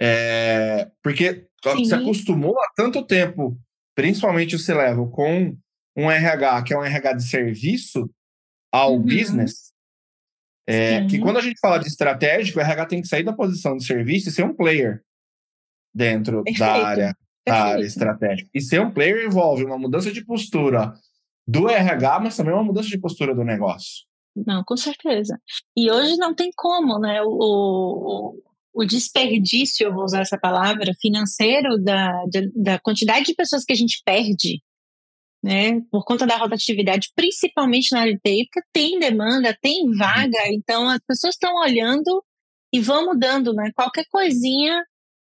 É, porque Sim. se acostumou há tanto tempo, principalmente o C-Level, com um RH que é um RH de serviço ao uhum. business, é, que quando a gente fala de estratégico, o RH tem que sair da posição de serviço e ser um player dentro Perfeito. da área, da área estratégica. E ser um player envolve uma mudança de postura, do RH, mas também uma mudança de postura do negócio. Não, com certeza. E hoje não tem como, né? O, o, o desperdício, eu vou usar essa palavra, financeiro da, da quantidade de pessoas que a gente perde, né? Por conta da rotatividade, principalmente na área de TI, porque tem demanda, tem vaga, então as pessoas estão olhando e vão mudando, né? Qualquer coisinha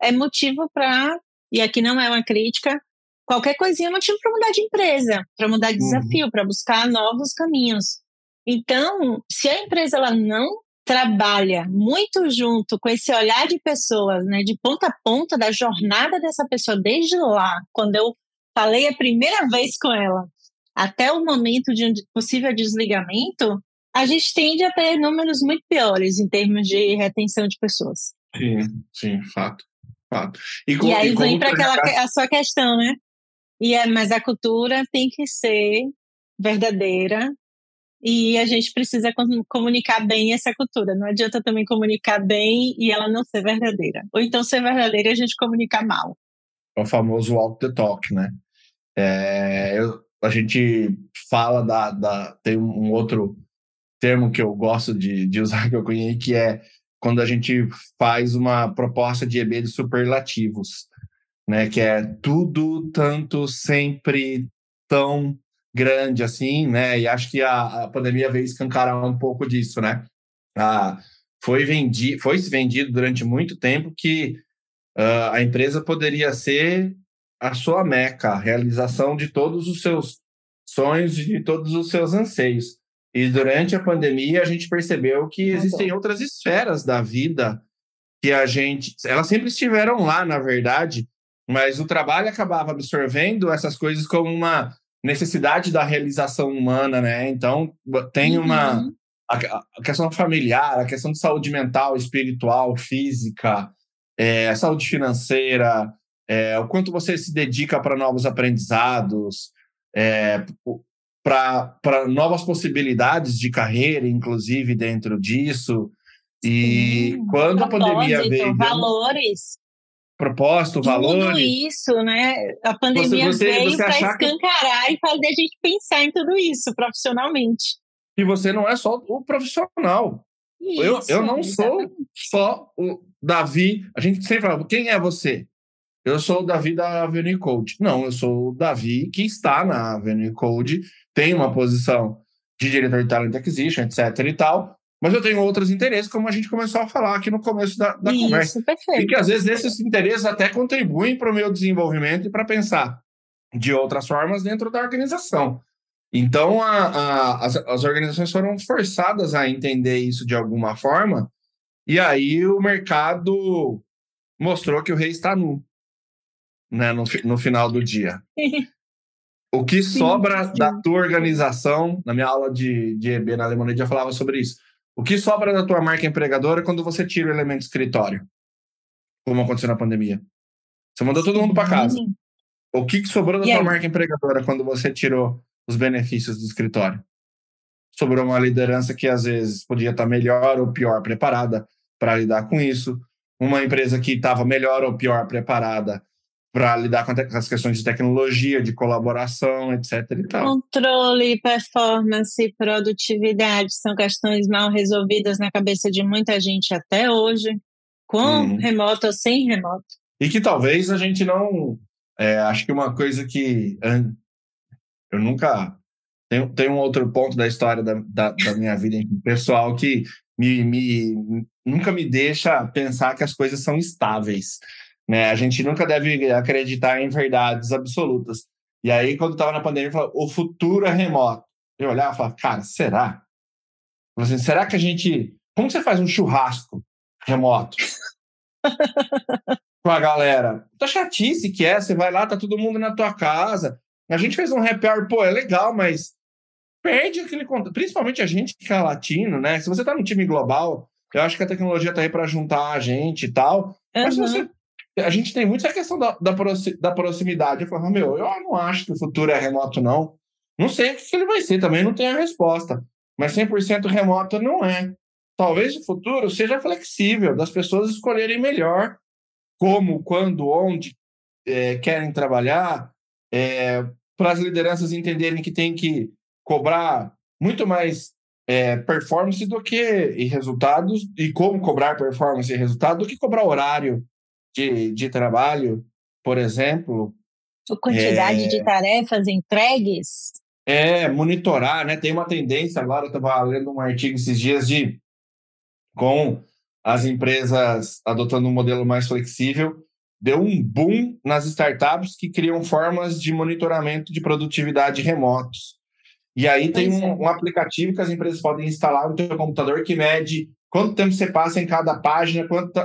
é motivo para, e aqui não é uma crítica, qualquer coisinha é motivo para mudar de empresa, para mudar de uhum. desafio, uhum. para buscar novos caminhos. Então, se a empresa ela não trabalha muito junto com esse olhar de pessoas, né, de ponta a ponta da jornada dessa pessoa desde lá, quando eu falei a primeira vez com ela, até o momento de um possível desligamento, a gente tende a ter números muito piores em termos de retenção de pessoas. Sim, sim, fato. fato. E, com, e aí e vem para aquela a sua questão, né? E é, mas a cultura tem que ser verdadeira e a gente precisa comunicar bem essa cultura. Não adianta também comunicar bem e ela não ser verdadeira. Ou então ser verdadeira e a gente comunicar mal. É o famoso walk the talk, né? É, eu, a gente fala da, da. Tem um outro termo que eu gosto de, de usar, que eu conheço, que é quando a gente faz uma proposta de EB de superlativos né? Que é tudo tanto sempre tão grande assim, né? E acho que a, a pandemia veio escancarar um pouco disso, né? Ah, foi vendido, foi se vendido durante muito tempo que uh, a empresa poderia ser a sua meca, a realização de todos os seus sonhos e de todos os seus anseios. E durante a pandemia a gente percebeu que existem outras esferas da vida que a gente, elas sempre estiveram lá, na verdade, mas o trabalho acabava absorvendo essas coisas como uma necessidade da realização humana, né? Então, tem uma. Uhum. A, a, questão familiar, a questão de saúde mental, espiritual, física, é, saúde financeira, é, o quanto você se dedica para novos aprendizados, é, para novas possibilidades de carreira, inclusive dentro disso. E Sim, quando a pandemia veio. Valores propósito, valores. Tudo isso, né? A pandemia você, você, veio para escancarar que... e fazer a gente pensar em tudo isso profissionalmente. E você não é só o profissional. Isso, eu, eu não exatamente. sou só o Davi. A gente sempre fala, quem é você? eu sou o Davi da Avenue Code. Não, eu sou o Davi que está na Avenue Code, tem uma posição de diretor de talent acquisition, etc e tal, mas eu tenho outros interesses, como a gente começou a falar aqui no começo da, da Isso, conversa. perfeito. E que às vezes esses interesses até contribuem para o meu desenvolvimento e para pensar de outras formas dentro da organização. Então, a, a, as, as organizações foram forçadas a entender isso de alguma forma, e aí o mercado mostrou que o rei está nu né, no, no final do dia. O que sim, sobra sim. da tua organização, na minha aula de, de EB na Alemanha, já falava sobre isso. O que sobra da tua marca empregadora quando você tira o elemento escritório? Como aconteceu na pandemia. Você mandou todo mundo para casa. O que, que sobrou da tua marca empregadora quando você tirou os benefícios do escritório? Sobrou uma liderança que às vezes podia estar melhor ou pior preparada para lidar com isso. Uma empresa que estava melhor ou pior preparada para lidar com as questões de tecnologia, de colaboração, etc. E tal. Controle, performance, produtividade são questões mal resolvidas na cabeça de muita gente até hoje, com hum. remoto ou sem remoto. E que talvez a gente não. É, acho que uma coisa que eu nunca. Tem, tem um outro ponto da história da, da, da minha vida pessoal que me, me, nunca me deixa pensar que as coisas são estáveis. Né? A gente nunca deve acreditar em verdades absolutas. E aí, quando estava na pandemia, eu o futuro é remoto. Eu olhava e falava, cara, será? Assim, será que a gente. Como você faz um churrasco remoto? com a galera. Tá chatice que é, você vai lá, tá todo mundo na tua casa. A gente fez um happy hour, pô, é legal, mas perde aquele contato. Principalmente a gente que é latino, né? Se você tá num time global, eu acho que a tecnologia tá aí para juntar a gente e tal. Uhum. Mas se você a gente tem muito essa questão da, da, da proximidade. Eu falo, meu, eu não acho que o futuro é remoto, não. Não sei o que ele vai ser, também não tenho a resposta. Mas 100% remoto não é. Talvez o futuro seja flexível, das pessoas escolherem melhor como, quando, onde é, querem trabalhar, é, para as lideranças entenderem que tem que cobrar muito mais é, performance do que e resultados, e como cobrar performance e resultado, do que cobrar horário de, de trabalho, por exemplo. A quantidade é, de tarefas entregues. É, monitorar, né? Tem uma tendência agora, eu estava lendo um artigo esses dias de com as empresas adotando um modelo mais flexível, deu um boom nas startups que criam formas de monitoramento de produtividade remotos. E aí tem um, é. um, aplicativo que as empresas podem instalar no seu computador que mede quanto tempo você passa em cada página, quanto,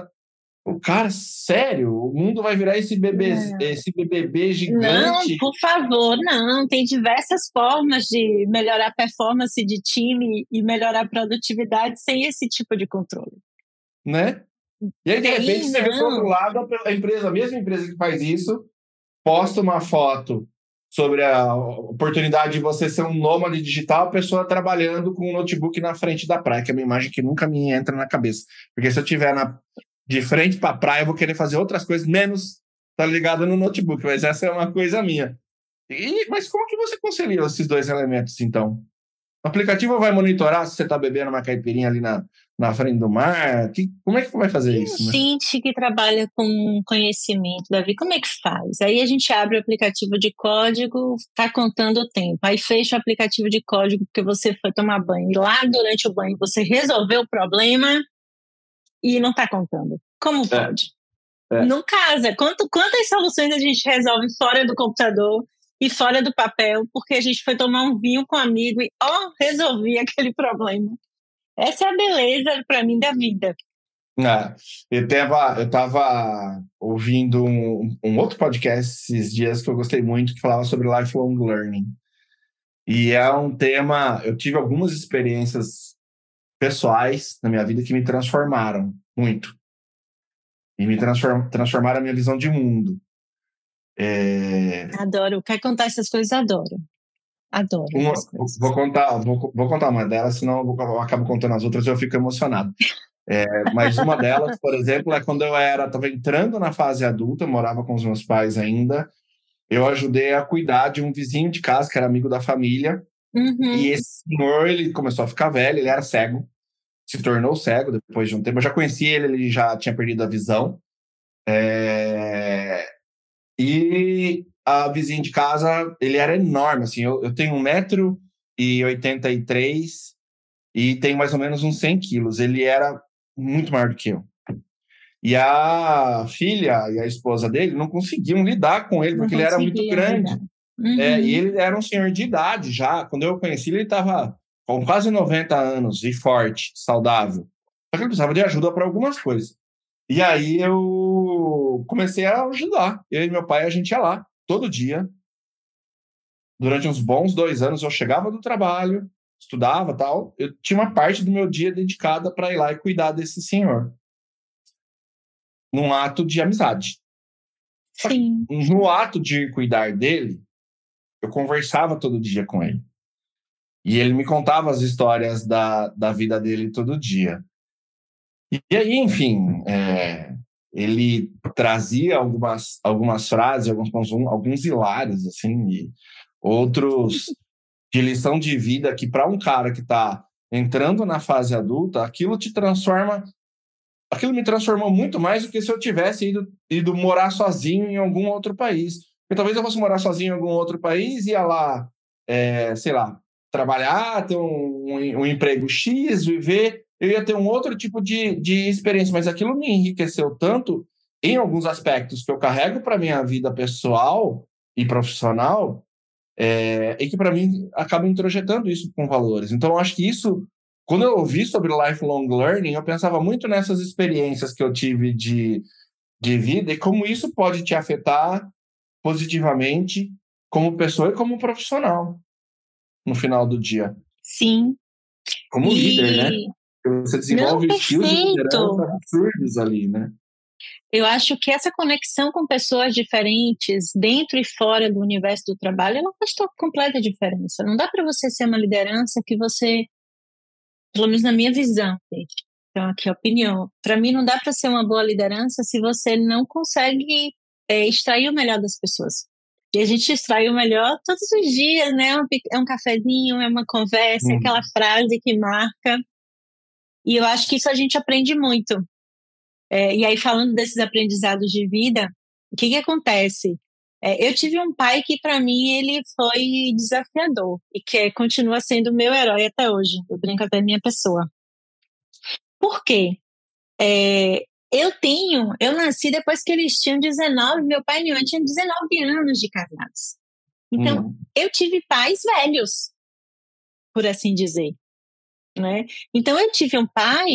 o cara, sério, o mundo vai virar esse bebê, é. esse BBB gigante? Não, por favor, não. Tem diversas formas de melhorar a performance de time e melhorar a produtividade sem esse tipo de controle. Né? E aí, de repente, você vê do outro lado, a empresa, a mesma empresa que faz isso, posta uma foto sobre a oportunidade de você ser um nômade digital, a pessoa trabalhando com um notebook na frente da praia, que é uma imagem que nunca me entra na cabeça. Porque se eu estiver na, de frente para a praia, eu vou querer fazer outras coisas, menos tá ligado no notebook, mas essa é uma coisa minha. E, mas como que você concilia esses dois elementos, então? O aplicativo vai monitorar se você está bebendo uma caipirinha ali na, na frente do mar? Que, como é que vai fazer Tem isso? Né? Gente que trabalha com conhecimento, Davi, como é que faz? Aí a gente abre o aplicativo de código, está contando o tempo. Aí fecha o aplicativo de código porque você foi tomar banho. E lá durante o banho você resolveu o problema e não está contando. Como é. pode? É. É. Não casa. Quanto, quantas soluções a gente resolve fora do computador e fora do papel, porque a gente foi tomar um vinho com um amigo e, ó, oh, resolvi aquele problema. Essa é a beleza, para mim, da vida. É, eu estava eu tava ouvindo um, um, outro podcast esses dias que eu gostei muito, que falava sobre lifelong learning. E é um tema. Eu tive algumas experiências pessoais na minha vida que me transformaram muito. E me transform, transformaram a minha visão de mundo. É... Adoro. Quer contar essas coisas? Adoro. Adoro. Uma, vou, contar, vou, vou, contar uma delas, senão eu, vou, eu acabo contando as outras e eu fico emocionado. É, mas uma delas, por exemplo, é quando eu era, estava entrando na fase adulta, morava com os meus pais ainda. Eu ajudei a cuidar de um vizinho de casa que era amigo da família. Uhum. E esse senhor, ele começou a ficar velho, ele era cego se tornou cego depois de um tempo. Eu já conhecia ele, ele já tinha perdido a visão. É... E a vizinha de casa, ele era enorme, assim, eu, eu tenho 1,83m e tenho mais ou menos uns 100 quilos. Ele era muito maior do que eu. E a filha e a esposa dele não conseguiam lidar com ele, porque ele era muito grande. Uhum. É, e ele era um senhor de idade já. Quando eu conheci ele, ele estava com quase 90 anos e forte, saudável. Só que ele precisava de ajuda para algumas coisas. E aí eu comecei a ajudar. Eu e meu pai, a gente ia lá todo dia. Durante uns bons dois anos, eu chegava do trabalho, estudava tal. Eu tinha uma parte do meu dia dedicada para ir lá e cuidar desse senhor. Num ato de amizade. Sim. No ato de cuidar dele, eu conversava todo dia com ele. E ele me contava as histórias da, da vida dele todo dia. E aí, enfim, é, ele trazia algumas, algumas frases, alguns, alguns hilários, assim, e outros de lição de vida que, para um cara que está entrando na fase adulta, aquilo te transforma. Aquilo me transformou muito mais do que se eu tivesse ido, ido morar sozinho em algum outro país. Porque talvez eu fosse morar sozinho em algum outro país, ia lá, é, sei lá, trabalhar, ter um, um, um emprego X, viver eu ia ter um outro tipo de, de experiência, mas aquilo me enriqueceu tanto em alguns aspectos que eu carrego para minha vida pessoal e profissional, é, e que para mim acaba introjetando isso com valores. Então, eu acho que isso, quando eu ouvi sobre lifelong learning, eu pensava muito nessas experiências que eu tive de, de vida e como isso pode te afetar positivamente como pessoa e como profissional no final do dia. Sim. Como e... líder, né? Você desenvolve Não, estilos de liderança absurdos ali, né? Eu acho que essa conexão com pessoas diferentes, dentro e fora do universo do trabalho, ela faz completa diferença. Não dá para você ser uma liderança que você, pelo menos na minha visão, gente, então aqui a opinião, para mim não dá para ser uma boa liderança se você não consegue é, extrair o melhor das pessoas. E a gente extrai o melhor todos os dias, né? É um cafezinho, é uma conversa, é aquela frase que marca. E eu acho que isso a gente aprende muito. É, e aí, falando desses aprendizados de vida, o que, que acontece? É, eu tive um pai que, para mim, ele foi desafiador e que continua sendo meu herói até hoje. Eu brinco até minha pessoa. Por quê? É, eu tenho, eu nasci depois que eles tinham 19, meu pai e minha mãe tinham 19 anos de casados. Então, hum. eu tive pais velhos, por assim dizer né? Então eu tive um pai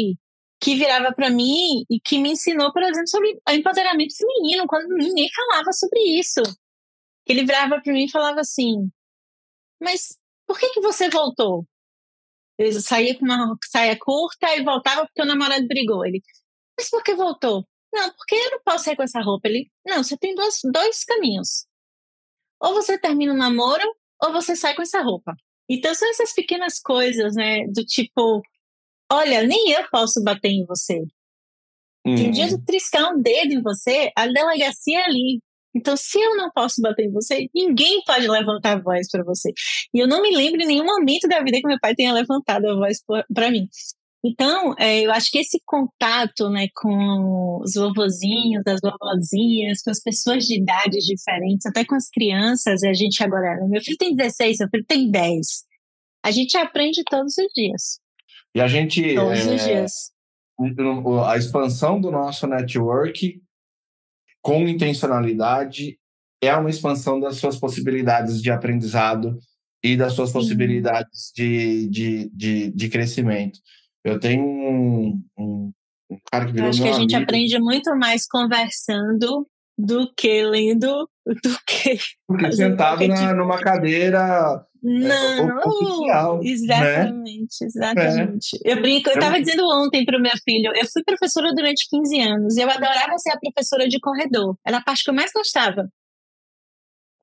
que virava para mim e que me ensinou, por exemplo, sobre empoderamento feminino, quando ninguém falava sobre isso. Ele virava para mim e falava assim: "Mas por que que você voltou?" Ele saía com uma saia curta e voltava porque o namorado brigou. Ele: "Mas por que voltou?" Não, porque eu não posso sair com essa roupa. Ele: "Não, você tem dois, dois caminhos. Ou você termina o namoro ou você sai com essa roupa." Então são essas pequenas coisas, né? Do tipo, olha, nem eu posso bater em você. Uhum. Tem dia de triscar um dedo em você, a delegacia é ali. Então, se eu não posso bater em você, ninguém pode levantar a voz para você. E eu não me lembro em nenhum momento da vida que meu pai tenha levantado a voz para mim. Então, é, eu acho que esse contato né, com os vovozinhos, as vovozinhas, com as pessoas de idades diferentes, até com as crianças, a gente agora. Né, meu filho tem 16, meu filho tem 10. A gente aprende todos os dias. E a gente. Todos é, os dias. A expansão do nosso network com intencionalidade é uma expansão das suas possibilidades de aprendizado e das suas possibilidades de, de, de, de crescimento. Eu tenho um, um, um cara que virou Eu acho que a gente amigo. aprende muito mais conversando do que lendo, do que. Porque sentado na, numa cadeira. É, Não, oficial, né? exatamente, né? exatamente. É. Eu brinco, eu estava dizendo ontem para o meu filho, eu fui professora durante 15 anos e eu adorava ser a professora de corredor. Era a parte que eu mais gostava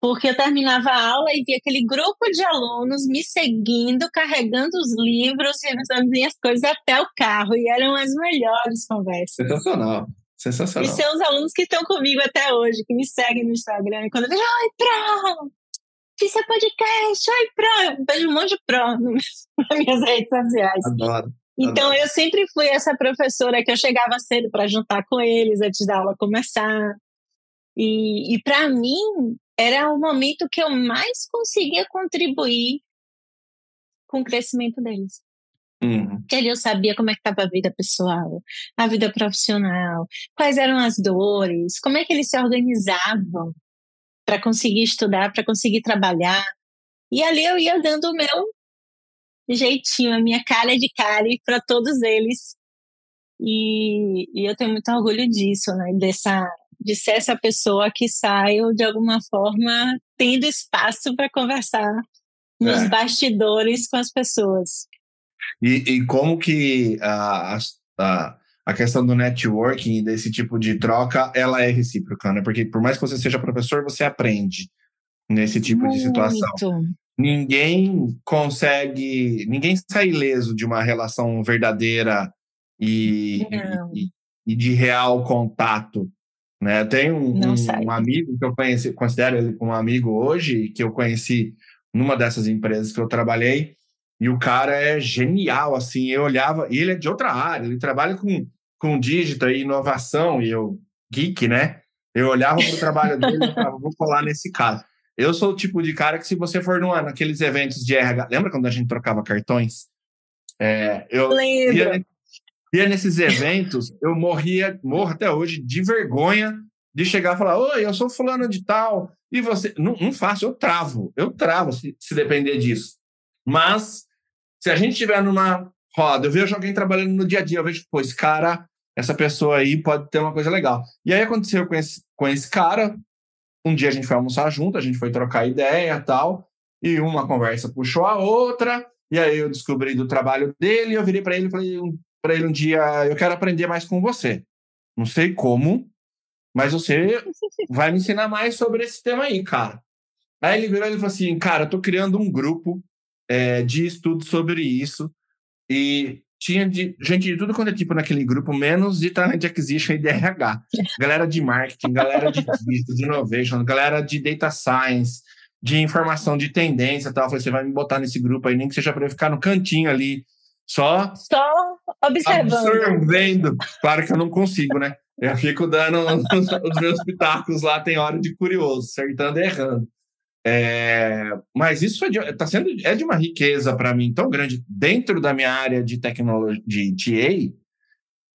porque eu terminava a aula e via aquele grupo de alunos me seguindo, carregando os livros e as minhas coisas até o carro, e eram as melhores conversas. Sensacional. Sensacional. E são os alunos que estão comigo até hoje, que me seguem no Instagram. E quando eu vejo, oi, Pro! Fiz seu podcast, oi, Pro! Eu vejo um monte de Pro nas minhas redes sociais. Adoro. Então, Adoro. eu sempre fui essa professora que eu chegava cedo para juntar com eles antes da aula começar E, e para mim, era o momento que eu mais conseguia contribuir com o crescimento deles. Uhum. Que ali eu sabia como é que estava a vida pessoal, a vida profissional, quais eram as dores, como é que eles se organizavam para conseguir estudar, para conseguir trabalhar. E ali eu ia dando o meu jeitinho, a minha cara de cari para todos eles. E, e, eu tenho muito orgulho disso, né? Dessa, de ser essa pessoa que saio de alguma forma tendo espaço para conversar nos é. bastidores com as pessoas. E, e como que a, a, a questão do networking, desse tipo de troca, ela é recíproca, né? Porque por mais que você seja professor, você aprende nesse tipo Muito. de situação. Ninguém consegue, ninguém sai ileso de uma relação verdadeira e, e, e, de real contato. Né? Eu tenho um, um, amigo que eu conheci, considero ele um amigo hoje, que eu conheci numa dessas empresas que eu trabalhei, e o cara é genial, assim, eu olhava, e ele é de outra área, ele trabalha com, com dígito e inovação, e eu, geek, né? Eu olhava para o trabalho dele e falava, vou colar nesse cara. Eu sou o tipo de cara que, se você for num, naqueles eventos de RH, lembra quando a gente trocava cartões? É, eu Lembro. Ia, ia, nesses eventos, eu morria, morro até hoje, de vergonha de chegar e falar: Oi, eu sou fulano de tal, e você. Não, não faço, eu travo, eu travo se, se depender disso. Mas, se a gente estiver numa roda, eu vejo alguém trabalhando no dia a dia, eu vejo, pô, esse cara, essa pessoa aí pode ter uma coisa legal. E aí aconteceu com esse, com esse cara, um dia a gente foi almoçar junto, a gente foi trocar ideia tal, e uma conversa puxou a outra, e aí eu descobri do trabalho dele, eu virei para ele e falei para ele um dia, eu quero aprender mais com você. Não sei como, mas você vai me ensinar mais sobre esse tema aí, cara. Aí ele virou e falou assim, cara, eu tô criando um grupo é, de estudo sobre isso e tinha de, gente de tudo quanto é tipo naquele grupo, menos de talent acquisition e DRH. Galera de marketing, galera de business, de innovation, galera de data science, de informação de tendência e tal. Eu falei, você vai me botar nesse grupo aí, nem que seja para eu ficar no cantinho ali, só... Só observando. Absorvendo. Claro que eu não consigo, né? Eu fico dando os meus pitacos lá, tem hora de curioso, acertando e errando. É, mas isso é de, tá sendo, é de uma riqueza para mim tão grande dentro da minha área de tecnologia, de TA,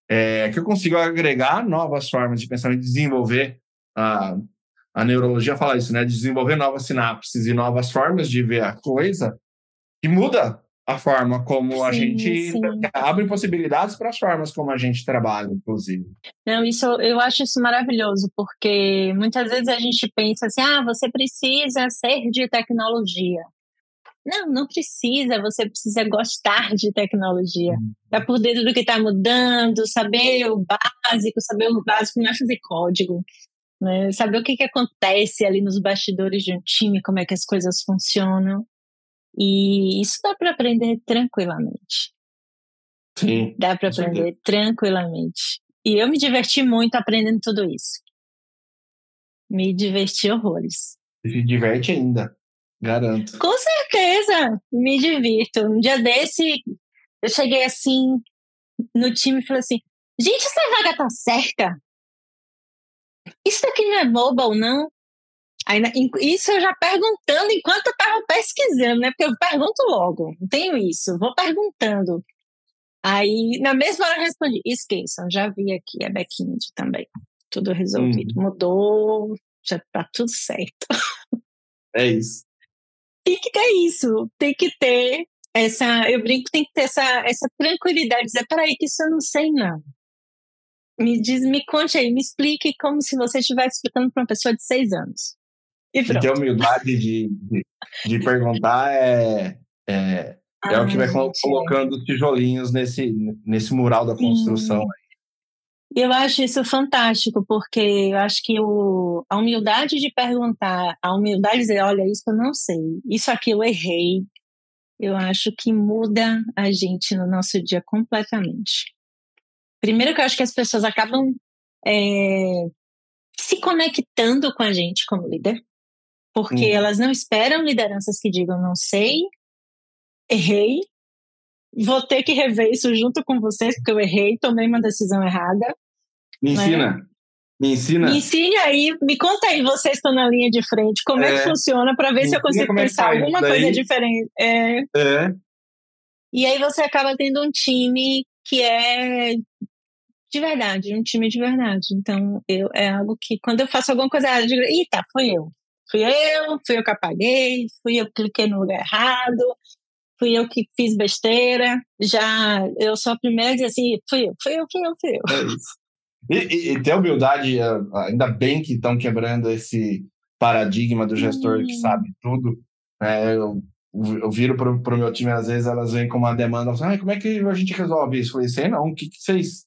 é, que eu consigo agregar novas formas de pensar e desenvolver a, a neurologia fala isso, né? Desenvolver novas sinapses e novas formas de ver a coisa que muda a forma como sim, a gente sim. abre possibilidades para as formas como a gente trabalha, inclusive. Não, isso eu acho isso maravilhoso, porque muitas vezes a gente pensa assim: ah, você precisa ser de tecnologia. Não, não precisa, você precisa gostar de tecnologia. Tá por dentro do que está mudando, saber o básico, saber o básico não é fazer código. Né? Saber o que, que acontece ali nos bastidores de um time, como é que as coisas funcionam. E isso dá para aprender tranquilamente. Sim. Dá para aprender tranquilamente. E eu me diverti muito aprendendo tudo isso. Me diverti horrores. Se diverte ainda, garanto. Com certeza, me divirto. Um dia desse, eu cheguei assim no time e falei assim: gente, essa vaga tá certa? Isso daqui não é mobile, não? Aí, isso eu já perguntando enquanto eu estava pesquisando, né? Porque eu pergunto logo, não tenho isso, vou perguntando. Aí, na mesma hora, eu respondi: esqueçam, já vi aqui, é back-end também. Tudo resolvido. Hum. Mudou, já tá tudo certo. É isso. Tem que ter isso, tem que ter essa. Eu brinco, tem que ter essa, essa tranquilidade, dizer: peraí, que isso eu não sei, não. Me diz, me conte aí, me explique como se você estivesse explicando para uma pessoa de seis anos. E, e ter humildade de, de, de perguntar é, é, é o que vai colocando os tijolinhos nesse, nesse mural da construção. Eu acho isso fantástico, porque eu acho que o, a humildade de perguntar, a humildade de dizer, olha, isso eu não sei, isso aqui eu errei, eu acho que muda a gente no nosso dia completamente. Primeiro que eu acho que as pessoas acabam é, se conectando com a gente como líder porque hum. elas não esperam lideranças que digam não sei, errei, vou ter que rever isso junto com vocês porque eu errei, tomei uma decisão errada. Me né? ensina. Me ensina. Me ensine aí, me conta aí, vocês estão na linha de frente, como é, é que funciona para ver se eu consigo é pensar é alguma coisa diferente. É. é. E aí você acaba tendo um time que é de verdade, um time de verdade. Então, eu, é algo que quando eu faço alguma coisa, eu digo, eita, fui eu. Fui eu, fui eu que apaguei, fui eu que cliquei no lugar errado, fui eu que fiz besteira. Já, eu sou a primeira a dizer assim, fui eu, fui eu, fui eu, fui eu. É isso. E, e, e ter humildade, ainda bem que estão quebrando esse paradigma do gestor hum. que sabe tudo. É, eu, eu viro para o meu time, às vezes elas vêm com uma demanda, assim, ah, como é que a gente resolve isso? Eu falei, sei não, o que, que vocês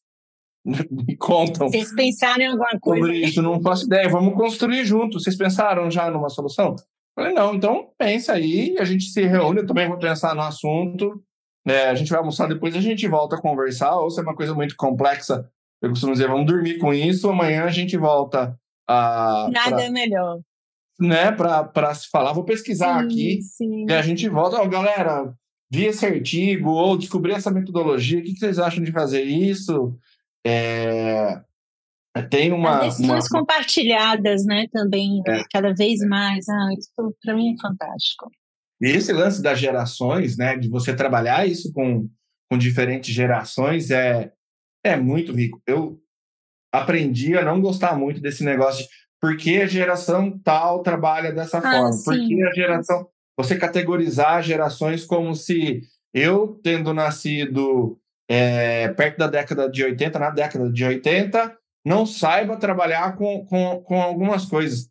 me contam. Vocês pensaram em alguma coisa? Sobre isso, não faço ideia. Vamos construir juntos. Vocês pensaram já numa solução? Falei, não, então pensa aí, a gente se reúne, eu também vou pensar no assunto. É, a gente vai almoçar depois, a gente volta a conversar, ou se é uma coisa muito complexa, eu costumo dizer, vamos dormir com isso, amanhã a gente volta a. Nada pra, é melhor. Né, para se falar. Vou pesquisar sim, aqui sim. e a gente volta. Oh, galera, vi esse artigo, ou descobri essa metodologia, o que, que vocês acham de fazer isso? É, tem uma. As decisões uma... compartilhadas, né, também, é. cada vez mais. Ah, isso para mim é fantástico. E esse lance das gerações, né, de você trabalhar isso com, com diferentes gerações, é, é muito rico. Eu aprendi a não gostar muito desse negócio de por que a geração tal trabalha dessa ah, forma, sim. por que a geração. Você categorizar gerações como se eu, tendo nascido é, perto da década de 80, na década de 80, não saiba trabalhar com, com, com algumas coisas.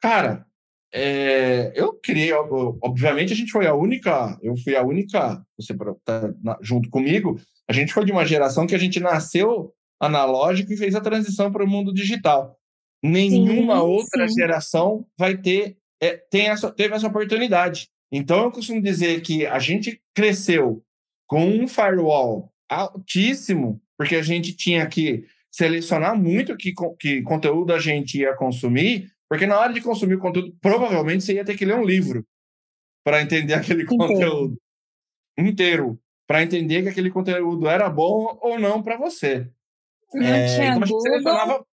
Cara, é, eu criei, obviamente a gente foi a única, eu fui a única, você tá junto comigo, a gente foi de uma geração que a gente nasceu analógico e fez a transição para o mundo digital. Nenhuma sim, outra sim. geração vai ter, é, tem essa, teve essa oportunidade. Então eu costumo dizer que a gente cresceu com um firewall altíssimo, porque a gente tinha que selecionar muito que, que conteúdo a gente ia consumir, porque na hora de consumir o conteúdo, provavelmente você ia ter que ler um livro para entender aquele inteiro. conteúdo inteiro, para entender que aquele conteúdo era bom ou não para você. Não é, tinha então selecionava.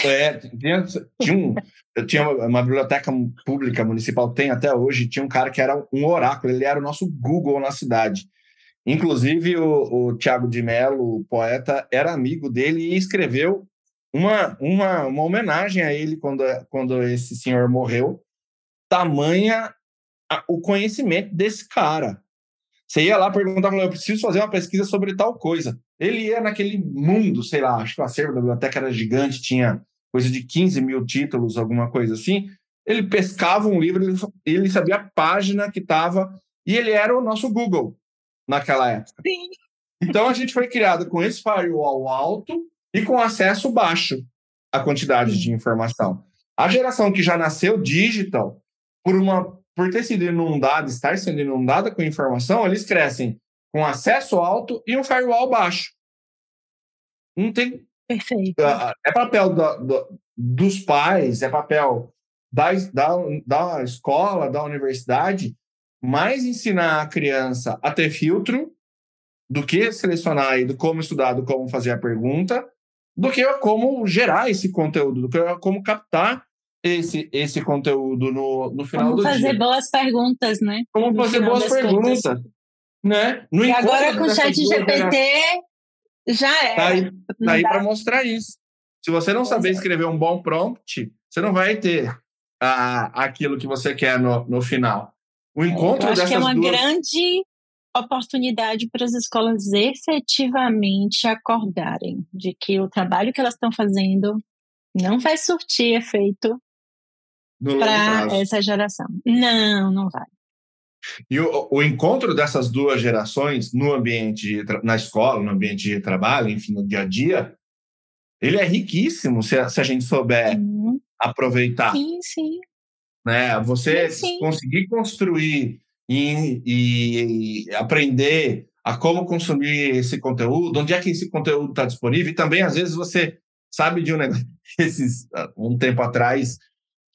É, tinha, tinha um, eu tinha uma, biblioteca pública municipal, tem até hoje, tinha um cara que era um oráculo, ele era o nosso Google na cidade. Inclusive, o, o Tiago de Mello, o poeta, era amigo dele e escreveu uma, uma, uma homenagem a ele quando, quando esse senhor morreu. Tamanha a, o conhecimento desse cara. Você ia lá perguntar, eu preciso fazer uma pesquisa sobre tal coisa. Ele ia naquele mundo, sei lá, acho que o acervo da biblioteca era gigante, tinha coisa de 15 mil títulos, alguma coisa assim. Ele pescava um livro, ele, ele sabia a página que estava, e ele era o nosso Google naquela época. Sim. Então a gente foi criado com esse firewall alto e com acesso baixo à quantidade Sim. de informação. A geração que já nasceu digital, por uma por ter sido inundada, estar sendo inundada com informação, eles crescem com acesso alto e um firewall baixo. Não tem. Perfeito. Ah, é papel da, da, dos pais, é papel da, da, da escola, da universidade, mais ensinar a criança a ter filtro do que selecionar e do como estudar, do como fazer a pergunta, do que como gerar esse conteúdo, do que como captar esse, esse conteúdo no, no final como do dia. Como fazer boas perguntas, né? Como no fazer boas perguntas. Né? No e agora com o chat GPT já é. Tá aí, tá aí para mostrar isso. Se você não saber é. escrever um bom prompt, você não vai ter a, aquilo que você quer no, no final. O encontro Eu acho que é uma duas... grande oportunidade para as escolas efetivamente acordarem de que o trabalho que elas estão fazendo não vai surtir efeito para essa geração. Não, não vai. E o, o, encontro dessas duas gerações no ambiente, na escola, no ambiente de trabalho, enfim, no dia a dia, ele é riquíssimo se a, se a gente souber sim. aproveitar. Sim, sim. Né? Você sim, sim. conseguir construir e, e, aprender a como consumir esse conteúdo, onde é que esse conteúdo está disponível, e também, às vezes, você sabe de um negócio. Esses, um tempo atrás,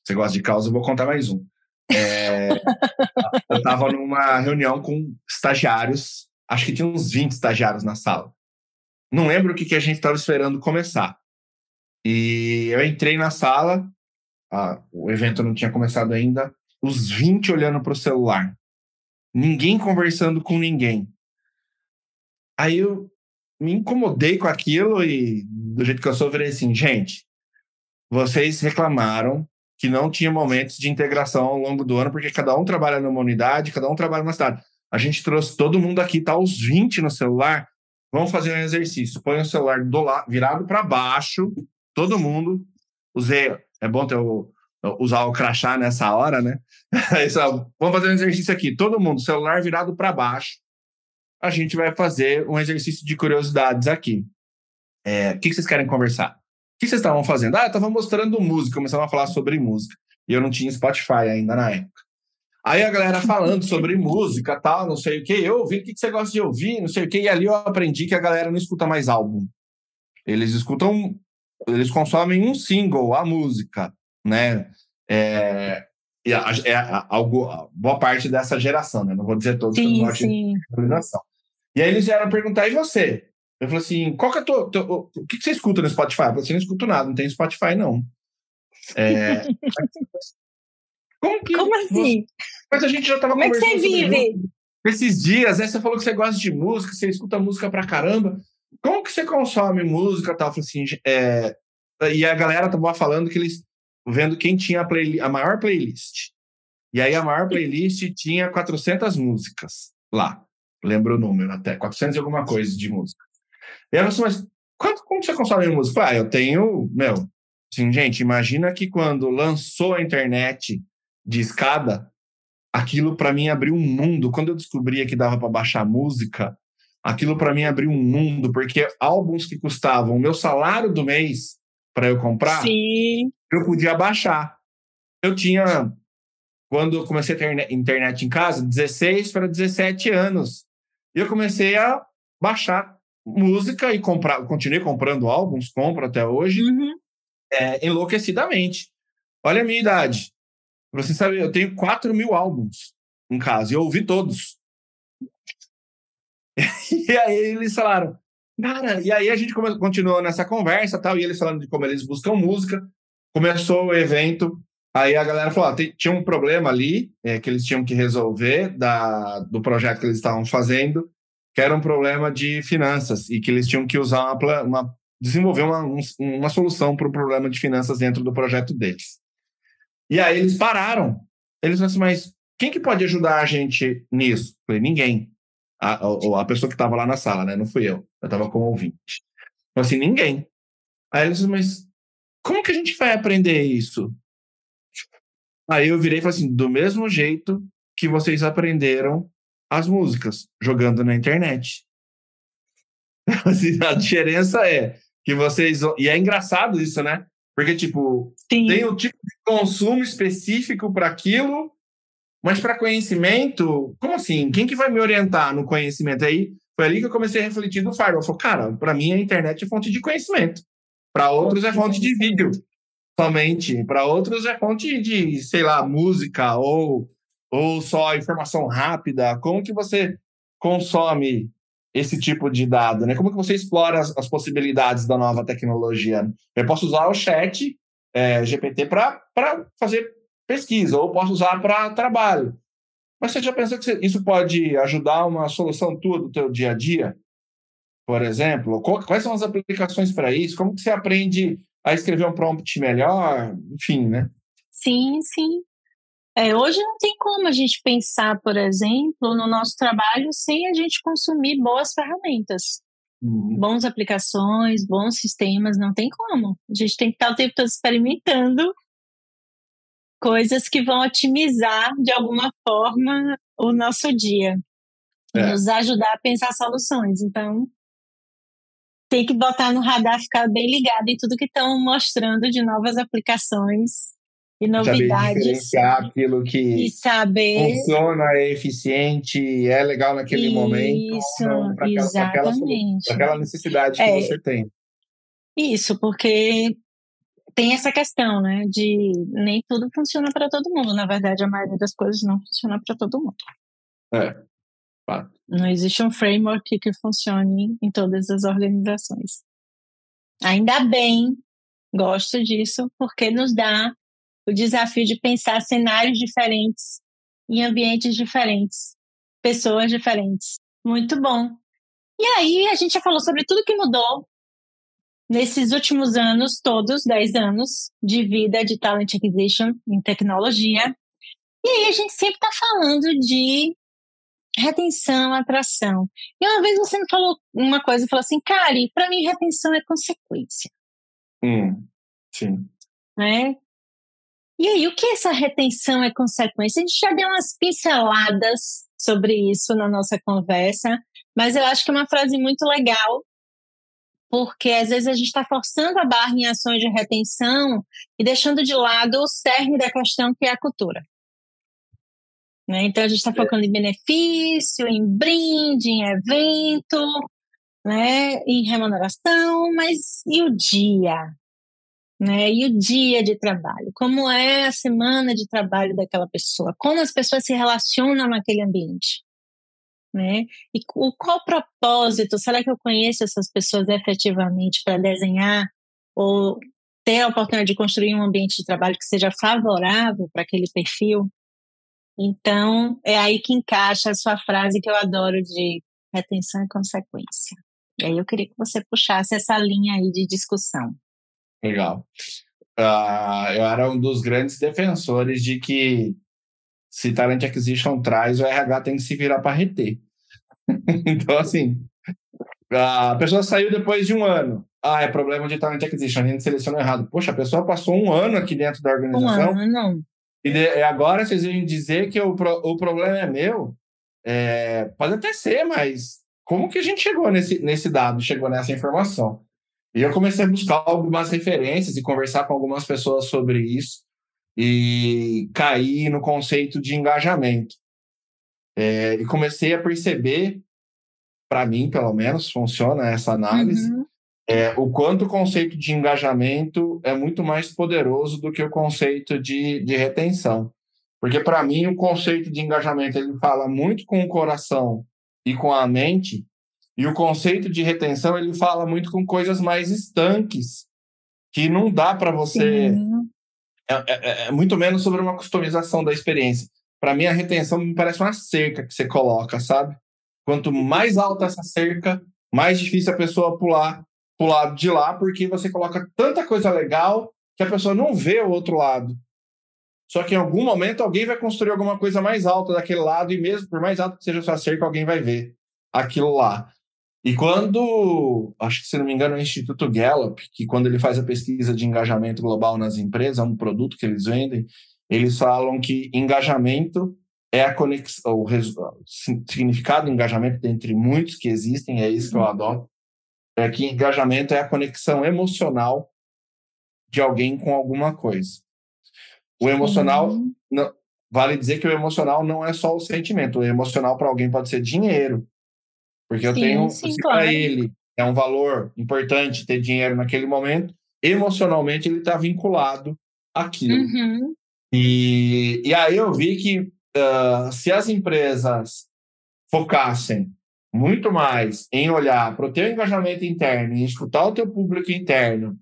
você gosta de causa, eu vou contar mais um. É, eu estava numa reunião com estagiários, acho que tinha uns 20 estagiários na sala. Não lembro o que, que a gente estava esperando começar. E eu entrei na sala, o evento não tinha começado ainda, os 20 olhando para o celular. Ninguém conversando com ninguém. Aí eu me incomodei com aquilo e, do jeito que eu sou, falei assim: gente, vocês reclamaram que não tinha momentos de integração ao longo do ano, porque cada um trabalha numa unidade, cada um trabalha numa cidade. A gente trouxe todo mundo aqui, tá os 20 no celular. Vamos fazer um exercício. Põe o celular do lado, virado para baixo, todo mundo. Usei, é bom ter o, usar o crachá nessa hora, né? Vamos fazer um exercício aqui. Todo mundo, celular virado para baixo. A gente vai fazer um exercício de curiosidades aqui. É, o que vocês querem conversar? que vocês estavam fazendo? Ah, eu estava mostrando música, começaram a falar sobre música. E eu não tinha Spotify ainda na época. Aí a galera falando sobre música, tal, não sei o que. Eu ouvi o que você gosta de ouvir, não sei o que. E ali eu aprendi que a galera não escuta mais álbum. Eles escutam, eles consomem um single, a música, né? É, é algo, boa parte dessa geração, né? Não vou dizer todos, sim, sim. E aí eles vieram perguntar, e você? Eu falei assim, qual que é tua, o que, que você escuta no Spotify? Eu falei assim, não escuto nada, não tem Spotify, não. É... Como, que Como assim? Mas a gente já estava conversando. Como é que você vive? Esses dias, né, você falou que você gosta de música, você escuta música pra caramba. Como que você consome música tal? Eu falei assim, é... E a galera tava falando que eles vendo quem tinha a, play... a maior playlist. E aí a maior playlist tinha 400 músicas lá. Lembro o número até, 400 e alguma coisa de música. E ela falou assim, mas quanto, como você consome música? Ah, eu tenho, meu, assim, gente, imagina que quando lançou a internet de escada, aquilo para mim abriu um mundo. Quando eu descobria que dava para baixar música, aquilo para mim abriu um mundo, porque álbuns que custavam o meu salário do mês para eu comprar, Sim. eu podia baixar. Eu tinha, quando eu comecei a ter internet em casa, 16 para 17 anos. E eu comecei a baixar música e comprar, continuei comprando álbuns, compro até hoje, uhum. é, enlouquecidamente. Olha a minha idade. Você sabe, eu tenho 4 mil álbuns em casa e eu ouvi todos. e aí eles falaram, cara, e aí a gente continuou nessa conversa tal, e eles falando de como eles buscam música. Começou o evento, aí a galera falou: ah, tinha um problema ali é, que eles tinham que resolver da, do projeto que eles estavam fazendo que era um problema de finanças e que eles tinham que usar uma, uma desenvolver uma, um, uma solução para o problema de finanças dentro do projeto deles. E aí eles pararam. Eles falaram assim, mas quem que pode ajudar a gente nisso? Eu falei, ninguém. A, a, a pessoa que estava lá na sala, né? Não fui eu. Eu estava como ouvinte. Eu assim, ninguém. Aí eles mas como que a gente vai aprender isso? Aí eu virei e falei assim, do mesmo jeito que vocês aprenderam as músicas jogando na internet. Assim, a diferença é que vocês. E é engraçado isso, né? Porque, tipo, Sim. tem um tipo de consumo específico para aquilo, mas para conhecimento, como assim? Quem que vai me orientar no conhecimento? Aí foi ali que eu comecei a refletir do Firewall. Eu falei, cara, para mim a internet é fonte de conhecimento. Para outros é fonte de vídeo somente. Para outros é fonte de, sei lá, música ou ou só informação rápida? Como que você consome esse tipo de dado? Né? Como que você explora as, as possibilidades da nova tecnologia? Eu posso usar o chat é, GPT para fazer pesquisa, ou posso usar para trabalho. Mas você já pensou que isso pode ajudar uma solução tua do teu dia a dia? Por exemplo, quais são as aplicações para isso? Como que você aprende a escrever um prompt melhor? Enfim, né? Sim, sim. É, hoje não tem como a gente pensar, por exemplo, no nosso trabalho sem a gente consumir boas ferramentas. Uhum. Bons aplicações, bons sistemas, não tem como. A gente tem que estar o tempo todo experimentando coisas que vão otimizar de alguma forma o nosso dia. É. Nos ajudar a pensar soluções. Então, tem que botar no radar, ficar bem ligado em tudo que estão mostrando de novas aplicações e novidades. Saber diferenciar aquilo que saber... funciona, é eficiente, é legal naquele Isso, momento. Para aquela, aquela, necessidade que é, você tem. Isso, porque tem essa questão, né, de nem tudo funciona para todo mundo. Na verdade, a maioria das coisas não funciona para todo mundo. É. Fato. Não existe um framework que funcione em todas as organizações. Ainda bem Gosto disso porque nos dá o desafio de pensar cenários diferentes, em ambientes diferentes, pessoas diferentes. Muito bom. E aí, a gente já falou sobre tudo que mudou nesses últimos anos, todos, 10 anos de vida de Talent Acquisition em tecnologia. E aí, a gente sempre está falando de retenção, atração. E uma vez você me falou uma coisa, falou assim, Kari, para mim retenção é consequência. Hum, sim. Né? E aí, o que essa retenção é consequência? A gente já deu umas pinceladas sobre isso na nossa conversa, mas eu acho que é uma frase muito legal, porque às vezes a gente está forçando a barra em ações de retenção e deixando de lado o cerne da questão, que é a cultura. Né? Então a gente está é. focando em benefício, em brinde, em evento, né? em remuneração, mas e o dia? Né? E o dia de trabalho? Como é a semana de trabalho daquela pessoa? Como as pessoas se relacionam naquele ambiente? Né? E o, qual o propósito? Será que eu conheço essas pessoas efetivamente para desenhar ou ter a oportunidade de construir um ambiente de trabalho que seja favorável para aquele perfil? Então, é aí que encaixa a sua frase que eu adoro de retenção e consequência. E aí eu queria que você puxasse essa linha aí de discussão. Legal. Uh, eu era um dos grandes defensores de que se Talent Acquisition traz, o RH tem que se virar para reter. então, assim, a pessoa saiu depois de um ano. Ah, é problema de Talent Acquisition, a gente selecionou errado. Poxa, a pessoa passou um ano aqui dentro da organização. Um ano, não. E de, agora vocês vêm dizer que o, o problema é meu. É, pode até ser, mas como que a gente chegou nesse, nesse dado, chegou nessa informação? E eu comecei a buscar algumas referências e conversar com algumas pessoas sobre isso e caí no conceito de engajamento. É, e comecei a perceber, para mim, pelo menos, funciona essa análise, uhum. é, o quanto o conceito de engajamento é muito mais poderoso do que o conceito de, de retenção. Porque, para mim, o conceito de engajamento ele fala muito com o coração e com a mente, e o conceito de retenção ele fala muito com coisas mais estanques, que não dá para você. É, é, é, é, muito menos sobre uma customização da experiência. Para mim, a retenção me parece uma cerca que você coloca, sabe? Quanto mais alta essa cerca, mais difícil a pessoa pular pular de lá, porque você coloca tanta coisa legal que a pessoa não vê o outro lado. Só que em algum momento alguém vai construir alguma coisa mais alta daquele lado, e mesmo por mais alto que seja a sua cerca, alguém vai ver aquilo lá. E quando, acho que se não me engano, é o Instituto Gallup, que quando ele faz a pesquisa de engajamento global nas empresas, é um produto que eles vendem, eles falam que engajamento é a conexão, o significado do engajamento, dentre muitos que existem, é isso que eu uhum. adoto, é que engajamento é a conexão emocional de alguém com alguma coisa. O emocional, uhum. não, vale dizer que o emocional não é só o sentimento, o emocional para alguém pode ser dinheiro, porque eu sim, tenho, sim, claro. para ele é um valor importante ter dinheiro naquele momento, emocionalmente ele está vinculado àquilo. Uhum. E, e aí eu vi que uh, se as empresas focassem muito mais em olhar para o teu engajamento interno, em escutar o teu público interno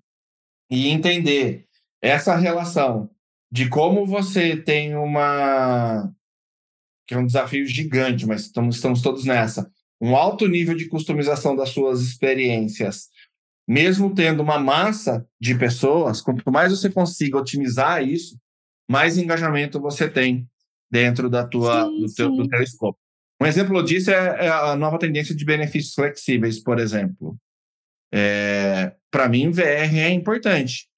e entender essa relação de como você tem uma que é um desafio gigante, mas estamos, estamos todos nessa um alto nível de customização das suas experiências, mesmo tendo uma massa de pessoas, quanto mais você consiga otimizar isso, mais engajamento você tem dentro da tua, sim, do, teu, do teu escopo. Um exemplo disso é, é a nova tendência de benefícios flexíveis, por exemplo. É, Para mim, VR é importante.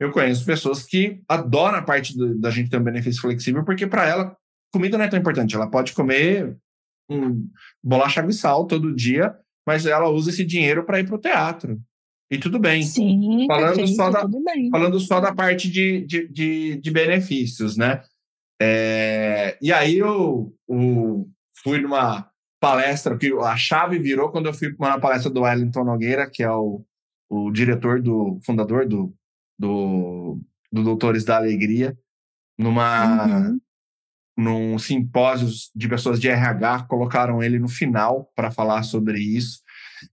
Eu conheço pessoas que adoram a parte do, da gente ter um benefício flexível, porque para ela, comida não é tão importante. Ela pode comer um bolacha abissal todo dia, mas ela usa esse dinheiro para ir para o teatro. E tudo bem. Sim, falando, perfeito, só da, falando só da parte de, de, de, de benefícios, né? É, e aí eu, eu, fui numa palestra, que a chave virou quando eu fui para uma palestra do Wellington Nogueira, que é o, o diretor, do fundador do, do, do Doutores da Alegria, numa, uhum num simpósio de pessoas de RH, colocaram ele no final para falar sobre isso.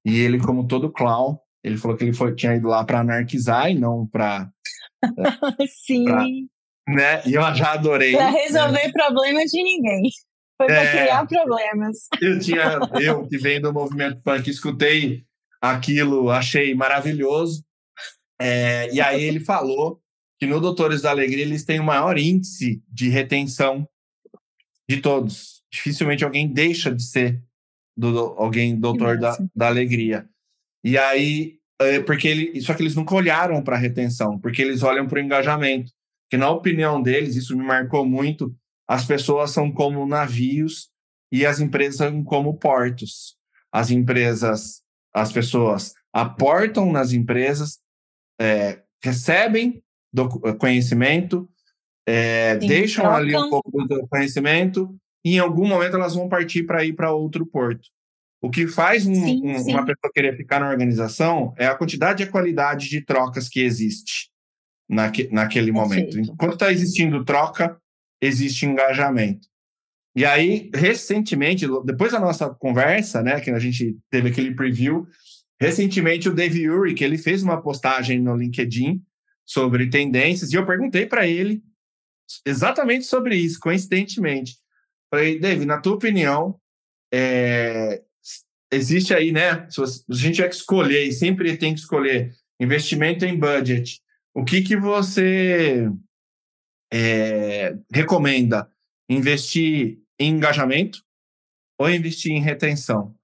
E ele, como todo clown, Ele falou que ele foi, tinha ido lá para anarquizar e não para. Sim. Pra, né? E eu já adorei. Para resolver né? problemas de ninguém. Foi para é, criar problemas. Eu tinha, eu que venho do movimento punk, escutei aquilo, achei maravilhoso. É, e aí ele falou que no Doutores da Alegria eles têm o maior índice de retenção de todos. Dificilmente alguém deixa de ser do, alguém doutor da, da alegria. E aí, é, porque ele, só que eles nunca olharam para a retenção, porque eles olham para o engajamento. Que na opinião deles, isso me marcou muito, as pessoas são como navios e as empresas são como portos. As empresas, as pessoas aportam nas empresas, é, recebem do conhecimento, é, Sim, deixam trocam. ali um pouco do conhecimento e em algum momento elas vão partir para ir para outro porto. O que faz um, sim, um, sim. uma pessoa querer ficar na organização é a quantidade e a qualidade de trocas que existe naque, naquele momento. Enquanto está existindo troca, existe engajamento. E aí, recentemente, depois da nossa conversa, né, que a gente teve aquele preview, recentemente o Dave Urich, ele fez uma postagem no LinkedIn sobre tendências, e eu perguntei para ele exatamente sobre isso, coincidentemente. Falei, Dave, na tua opinião, é, existe aí, né, se a gente tiver que escolher, e sempre tem que escolher, investimento em budget, o que, que você é, recomenda investir em engajamento ou investir em retenção?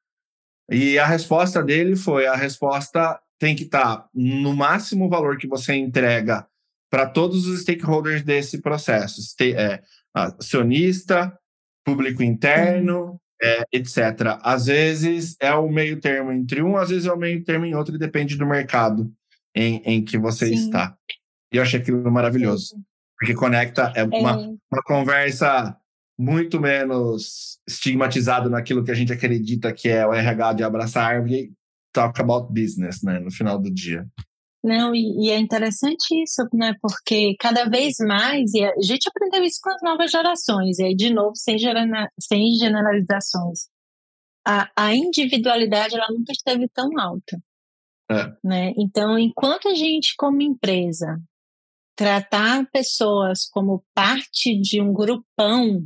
E a resposta dele foi: a resposta tem que estar tá no máximo valor que você entrega para todos os stakeholders desse processo, é, acionista, público interno, é, etc. Às vezes é o meio termo entre um, às vezes é o meio termo em outro, e depende do mercado em, em que você Sim. está. E eu achei aquilo maravilhoso. Sim porque conecta é uma, é. uma conversa muito menos estigmatizada naquilo que a gente acredita que é o RH de abraçar a árvore e talk about business, né, no final do dia. Não, e, e, é interessante isso, né? Porque cada vez mais, e a gente aprendeu isso com as novas gerações, e aí, de novo, sem, gerana, sem generalizações. A, a individualidade, ela nunca esteve tão alta. É. Né? Então, enquanto a gente, como empresa, tratar pessoas como parte de um grupão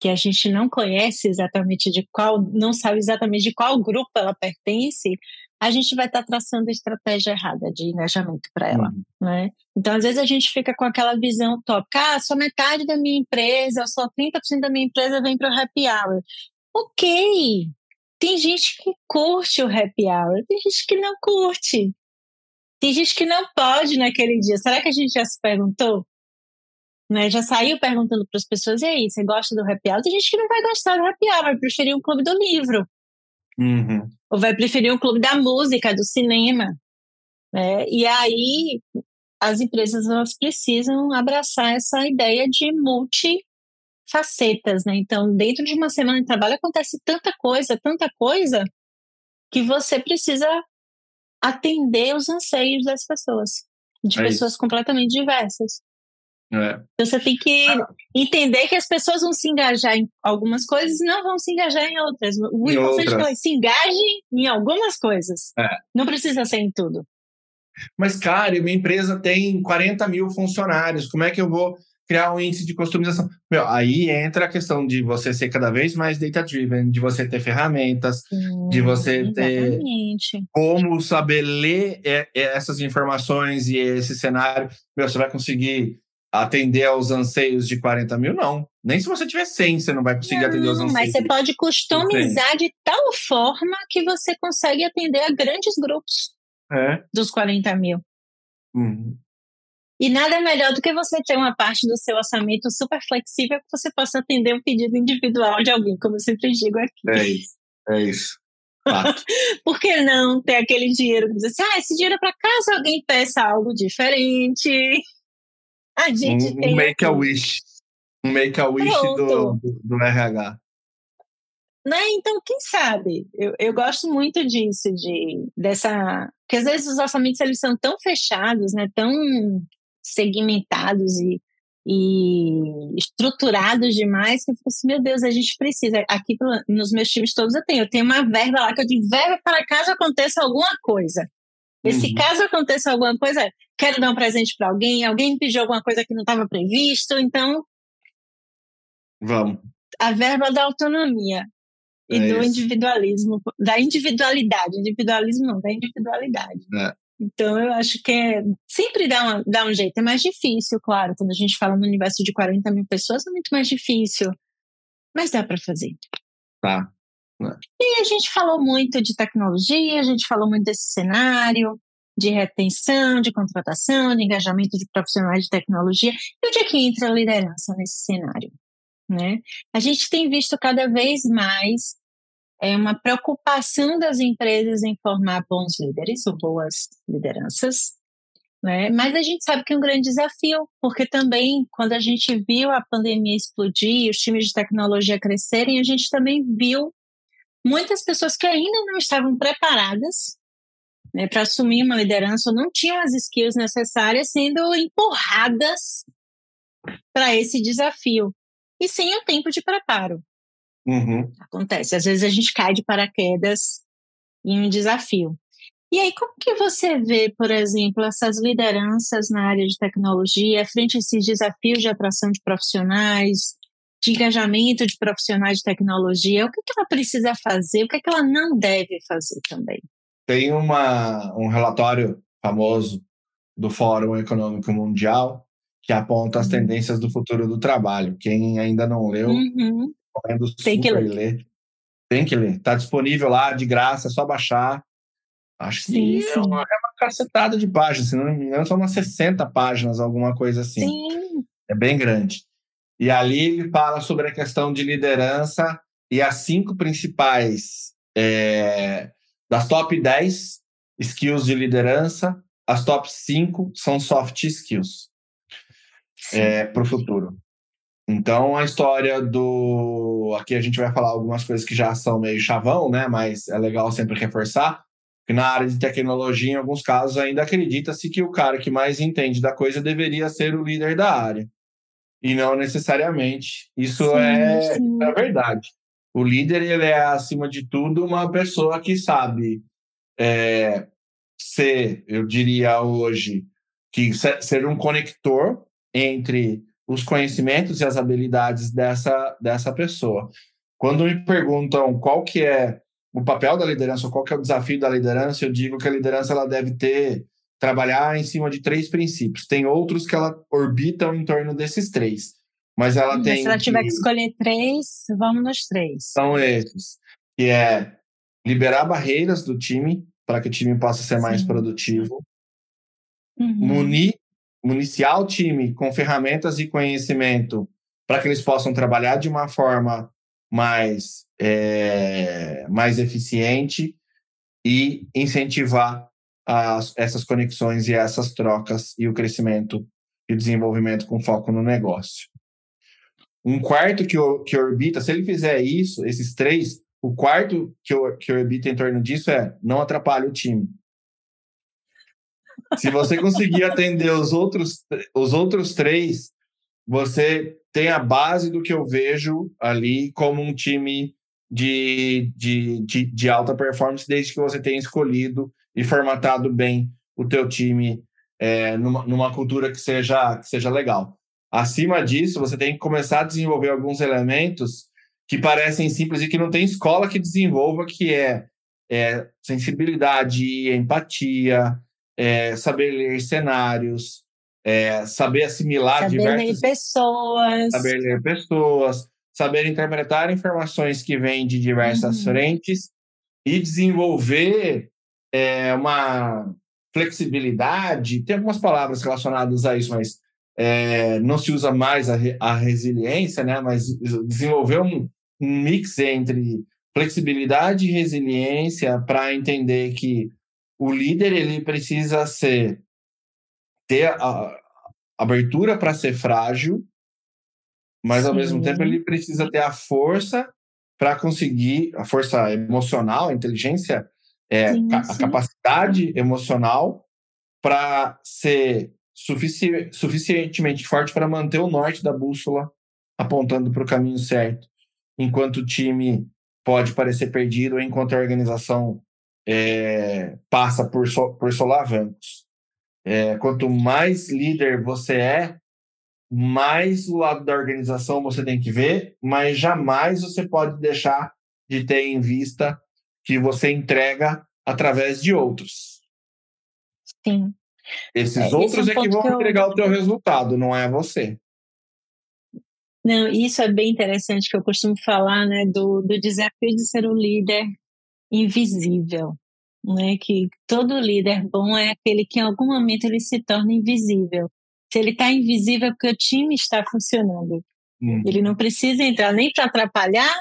que a gente não conhece exatamente de qual, não sabe exatamente de qual grupo ela pertence, a gente vai estar tá traçando a estratégia errada de engajamento para ela, uhum. né? Então, às vezes a gente fica com aquela visão utópica, ah, só metade da minha empresa, só 30% da minha empresa vem para o happy hour. Ok, tem gente que curte o happy hour, tem gente que não curte. Tem gente que não pode naquele dia. Será que a gente já se perguntou? Né? Já saiu perguntando para as pessoas: e aí, você gosta do happy hour? Tem gente que não vai gostar do happy hour, vai preferir um clube do livro. Uhum. Ou vai preferir um clube da música, do cinema. Né? E aí, as empresas elas precisam abraçar essa ideia de multifacetas, né? Então, dentro de uma semana de trabalho acontece tanta coisa, tanta coisa, que você precisa atender os anseios das pessoas, de é pessoas isso. completamente diversas. É. Então você tem que ah. entender que as pessoas vão se engajar em algumas coisas e não vão se engajar em outras. O importante é que se engajem em algumas coisas. É. Não precisa ser em tudo. Mas, cara, minha empresa tem 40 mil funcionários. Como é que eu vou criar um índice de customização. Meu, aí entra a questão de você ser cada vez mais data-driven, de você ter ferramentas, Sim, de você ter como saber ler essas informações e esse cenário. Meu, você vai conseguir atender aos anseios de 40 mil? Não. Nem se você tiver 100, você não vai conseguir não, atender aos anseios. Mas você pode customizar de tal forma que você consegue atender a grandes grupos é. dos 40 mil. Uhum. E nada melhor do que você ter uma parte do seu orçamento super flexível que você possa atender um pedido individual de alguém, como eu sempre digo aqui. É isso, é isso. Por que não ter aquele dinheiro que diz assim, ah, esse dinheiro é para caso alguém peça algo diferente? A gente um, tem. Um make a wish. Um make a wish do, do, do, RH. Né? Então, quem sabe? Eu, eu gosto muito disso, de, dessa. Porque às vezes os orçamentos eles são tão fechados, né? tão segmentados e, e estruturados demais que eu fico assim, meu Deus, a gente precisa. Aqui nos meus times todos eu tenho. Eu tenho uma verba lá que eu digo, verba para caso aconteça alguma coisa. E se uhum. caso aconteça alguma coisa, quero dar um presente para alguém, alguém pediu alguma coisa que não estava previsto, então. Vamos. A verba da autonomia e é do isso. individualismo, da individualidade. Individualismo não, da individualidade. É. Então, eu acho que é, sempre dá, uma, dá um jeito. É mais difícil, claro. Quando a gente fala no universo de 40 mil pessoas, é muito mais difícil. Mas dá para fazer. Tá. É. E a gente falou muito de tecnologia, a gente falou muito desse cenário de retenção, de contratação, de engajamento de profissionais de tecnologia. E onde é que entra a liderança nesse cenário? Né? A gente tem visto cada vez mais é uma preocupação das empresas em formar bons líderes ou boas lideranças, né? Mas a gente sabe que é um grande desafio, porque também quando a gente viu a pandemia explodir, os times de tecnologia crescerem, a gente também viu muitas pessoas que ainda não estavam preparadas né, para assumir uma liderança ou não tinham as skills necessárias sendo empurradas para esse desafio e sem o tempo de preparo. Uhum. Acontece. Às vezes a gente cai de paraquedas em um desafio. E aí, como que você vê, por exemplo, essas lideranças na área de tecnologia frente a esses desafios de atração de profissionais, de engajamento de profissionais de tecnologia? O que, que ela precisa fazer? O que, que ela não deve fazer também? Tem uma, um relatório famoso do Fórum Econômico Mundial que aponta as uhum. tendências do futuro do trabalho. Quem ainda não leu, uhum. Tem que ler. ler. Tem que ler. Está disponível lá, de graça, é só baixar. Acho sim, que sim. É, uma, é uma cacetada de páginas, se não me engano, são umas 60 páginas, alguma coisa assim. Sim. É bem grande. E ali ele fala sobre a questão de liderança e as cinco principais é, das top 10 skills de liderança, as top 5 são soft skills é, para o futuro. Então, a história do. Aqui a gente vai falar algumas coisas que já são meio chavão, né? Mas é legal sempre reforçar que na área de tecnologia, em alguns casos, ainda acredita-se que o cara que mais entende da coisa deveria ser o líder da área. E não necessariamente. Isso sim, é, sim. é verdade. O líder, ele é, acima de tudo, uma pessoa que sabe é, ser, eu diria hoje, que ser um conector entre os conhecimentos e as habilidades dessa, dessa pessoa. Quando me perguntam qual que é o papel da liderança, qual que é o desafio da liderança, eu digo que a liderança ela deve ter trabalhar em cima de três princípios. Tem outros que ela orbitam em torno desses três, mas ela mas tem. Se ela tiver que... escolher três, vamos nos três. São esses, que é liberar barreiras do time para que o time possa ser Sim. mais produtivo, uhum. munir, municiar o time com ferramentas e conhecimento para que eles possam trabalhar de uma forma mais, é, mais eficiente e incentivar as, essas conexões e essas trocas e o crescimento e o desenvolvimento com foco no negócio. Um quarto que, que orbita, se ele fizer isso, esses três, o quarto que, que orbita em torno disso é não atrapalhe o time. Se você conseguir atender os outros, os outros três, você tem a base do que eu vejo ali como um time de, de, de, de alta performance, desde que você tenha escolhido e formatado bem o teu time é, numa, numa cultura que seja, que seja legal. Acima disso, você tem que começar a desenvolver alguns elementos que parecem simples e que não tem escola que desenvolva, que é, é sensibilidade, empatia, é, saber ler cenários, é, saber assimilar saber diversas... ler pessoas. Saber ler pessoas, saber interpretar informações que vêm de diversas uhum. frentes e desenvolver é, uma flexibilidade, tem algumas palavras relacionadas a isso, mas é, não se usa mais a, a, resiliência, né? Mas desenvolver um, um mix entre flexibilidade e resiliência para entender que o líder ele precisa ser ter a, a abertura para ser frágil, mas Sim. ao mesmo tempo ele precisa ter a força para conseguir a força emocional, a inteligência é, sim, a sim. capacidade emocional para ser sufici suficientemente forte para manter o norte da bússola apontando para o caminho certo, enquanto o time pode parecer perdido, enquanto a organização é, passa por, so, por solavancos. É, quanto mais líder você é, mais o lado da organização você tem que ver, mas jamais você pode deixar de ter em vista que você entrega através de outros. Sim. Esses é, outros é, é que vão que eu... entregar o teu resultado, não é você. Não, isso é bem interessante que eu costumo falar, né, do, do desafio de ser um líder invisível, né, que todo líder bom é aquele que em algum momento ele se torna invisível. Se ele está invisível é porque o time está funcionando. Hum. Ele não precisa entrar nem para atrapalhar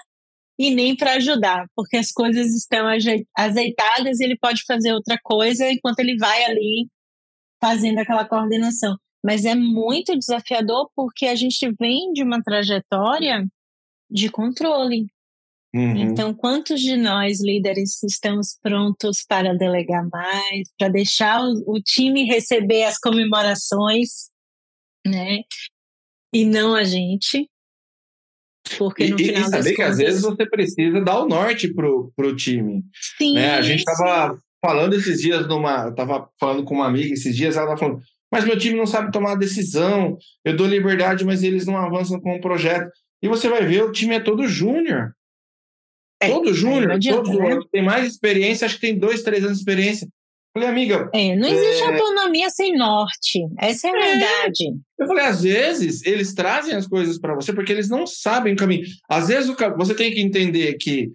e nem para ajudar, porque as coisas estão azeitadas e ele pode fazer outra coisa enquanto ele vai ali fazendo aquela coordenação. Mas é muito desafiador porque a gente vem de uma trajetória de controle. Uhum. Então, quantos de nós, líderes, estamos prontos para delegar mais, para deixar o, o time receber as comemorações, né? E não a gente. Porque no e, final e saber que contas... às vezes você precisa dar o norte pro, pro time. Sim. Né? A gente estava falando esses dias numa. Eu estava falando com uma amiga esses dias, ela estava falando, mas meu time não sabe tomar decisão, eu dou liberdade, mas eles não avançam com o projeto. E você vai ver, o time é todo júnior. É, todo júnior, todos né? tem mais experiência, acho que tem dois, três anos de experiência. Falei, amiga. É, não existe é... autonomia sem norte. Essa é a é. verdade. Eu falei, às vezes eles trazem as coisas para você porque eles não sabem o caminho. Às vezes o, você tem que entender que,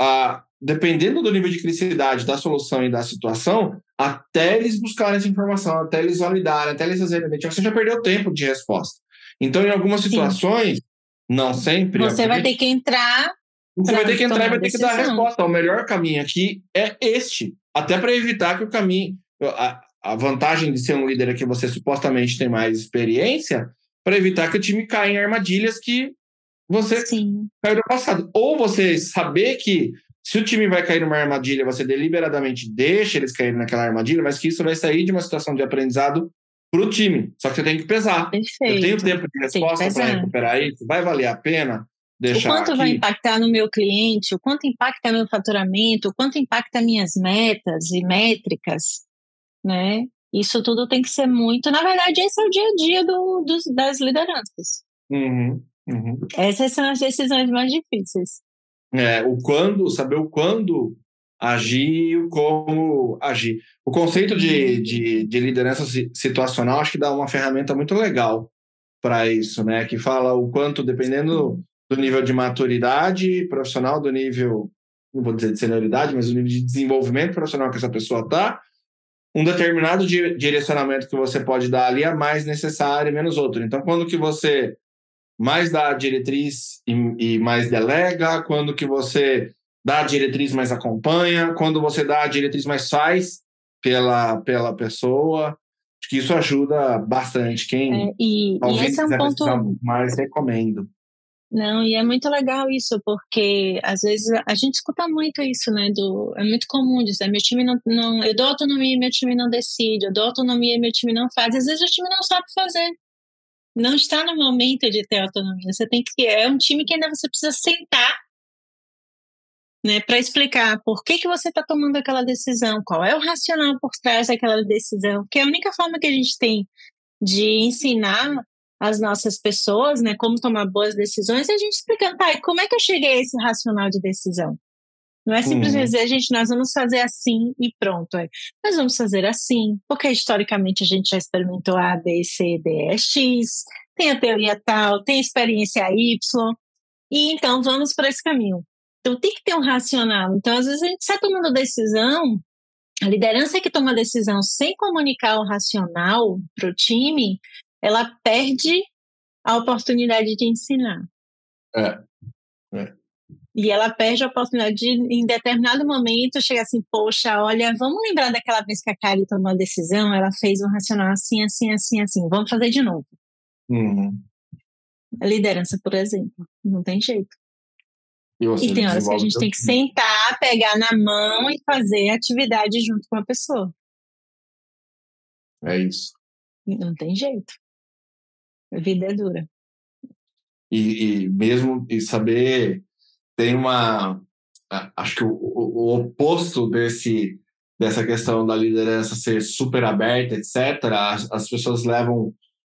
ah, dependendo do nível de criticidade da solução e da situação, até eles buscarem essa informação, até eles validarem, até eles fazerem você já perdeu tempo de resposta. Então, em algumas situações, Sim. não sempre. Você vai ter que entrar. Você vai ter que entrar e vai ter que dar a resposta. O melhor caminho aqui é este. Até para evitar que o caminho. A, a vantagem de ser um líder é que você supostamente tem mais experiência, para evitar que o time caia em armadilhas que você Sim. caiu no passado. Ou você saber que se o time vai cair numa armadilha, você deliberadamente deixa eles caírem naquela armadilha, mas que isso vai sair de uma situação de aprendizado para o time. Só que você tem que pesar. Perfeito. Eu tenho tempo de resposta para recuperar isso? Vai valer a pena? Deixar o quanto aqui? vai impactar no meu cliente, o quanto impacta meu faturamento, o quanto impacta minhas metas e métricas, né? Isso tudo tem que ser muito. Na verdade, esse é o dia a dia do, dos, das lideranças. Uhum, uhum. Essas são as decisões mais difíceis. É, o quando, saber o quando agir e o como agir. O conceito de, uhum. de, de liderança situacional acho que dá uma ferramenta muito legal para isso, né? Que fala o quanto, dependendo do nível de maturidade profissional, do nível, não vou dizer de senioridade, mas do nível de desenvolvimento profissional que essa pessoa está, um determinado direcionamento que você pode dar ali é mais necessário e menos outro. Então, quando que você mais dá a diretriz e, e, mais delega, quando que você dá a diretriz mais acompanha, quando você dá a diretriz mais faz pela, pela pessoa. Acho que isso ajuda bastante. Quem é, e, e esse é um ponto mais recomendo. Não, e é muito legal isso, porque às vezes a gente escuta muito isso, né? Do, é muito comum dizer, meu time não, não. Eu dou autonomia e meu time não decide, eu dou autonomia e meu time não faz. Às vezes o time não sabe fazer não está no momento de ter autonomia. Você tem que é um time que ainda você precisa sentar, né, para explicar por que que você está tomando aquela decisão, qual é o racional por trás daquela decisão, que é a única forma que a gente tem de ensinar as nossas pessoas, né, como tomar boas decisões, é a gente explicando, tá, e como é que eu cheguei a esse racional de decisão? Não é simplesmente uhum. dizer, gente, nós vamos fazer assim e pronto. É. Nós vamos fazer assim, porque historicamente a gente já experimentou A, B, C, D, E, X, tem a teoria tal, tem a experiência Y, e então vamos para esse caminho. Então tem que ter um racional. Então, às vezes, a gente está tomando decisão, a liderança que toma decisão sem comunicar o racional para o time, ela perde a oportunidade de ensinar. É. é. E ela perde a oportunidade de, em determinado momento, chegar assim, poxa, olha, vamos lembrar daquela vez que a Kari tomou a decisão, ela fez um racional assim, assim, assim, assim, vamos fazer de novo. Uhum. Liderança, por exemplo, não tem jeito. E, e tem horas que a gente tem que sentar, pegar na mão e fazer atividade junto com a pessoa. É isso. Não tem jeito. A vida é dura. E, e mesmo e saber tem uma acho que o, o, o, oposto desse dessa questão da liderança ser super aberta, etc. As, as pessoas levam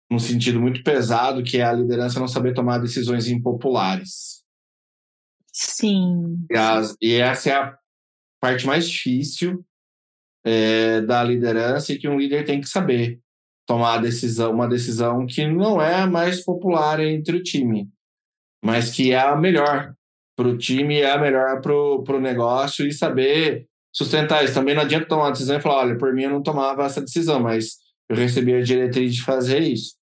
num sentido muito pesado, que é a liderança não saber tomar decisões impopulares. Sim. E, as, e essa é a parte mais difícil é, da liderança e que um líder tem que saber tomar decisão, uma decisão que não é a mais popular entre o time, mas que é a melhor para o time, é a melhor para o negócio e saber sustentar isso. Também não adianta tomar uma decisão e falar, olha, por mim eu não tomava essa decisão, mas eu recebi a diretriz de fazer isso.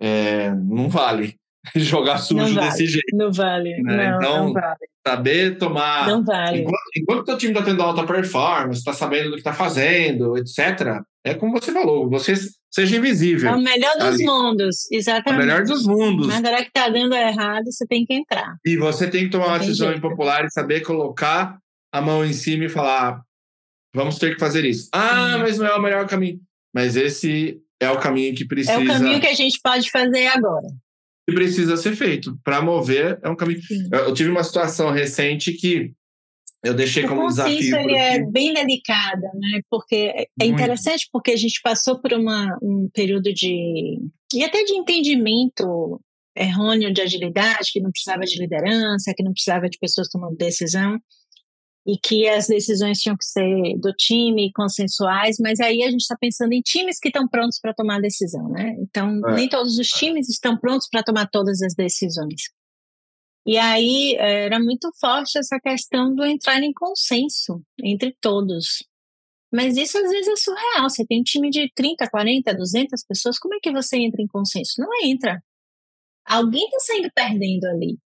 É, não vale jogar sujo vale, desse jeito. Não vale. Né? Não, então, não vale. saber tomar. Não vale. Enquanto, enquanto o time está tendo alta performance, está sabendo do que está fazendo, etc., é como você falou, você seja invisível. É o melhor dos ali. mundos, exatamente. É o melhor dos mundos. Mas agora que está dando errado, você tem que entrar. E você tem que tomar uma decisão impopular e saber colocar a mão em cima e falar: vamos ter que fazer isso. Ah, mas não é o melhor caminho. Mas esse é o caminho que precisa. É o caminho que a gente pode fazer agora que precisa ser feito. Para mover é um caminho. Eu, eu, tive uma situação recente que eu deixei o como desafio. Isso ele é bem delicada, né? Porque é, é Muito. interessante porque a gente passou por uma, um período de e até de entendimento errôneo de agilidade, que não precisava de liderança, que não precisava de pessoas tomando decisão e que as decisões tinham que ser do time, consensuais, mas aí a gente está pensando em times que estão prontos para tomar decisão, né? Então, é. nem todos os times estão prontos para tomar todas as decisões. E aí era muito forte essa questão do entrar em consenso entre todos. Mas isso às vezes é surreal. Você tem um time de 30, 40, 200 pessoas, como é que você entra em consenso? Não entra. Alguém está saindo perdendo ali.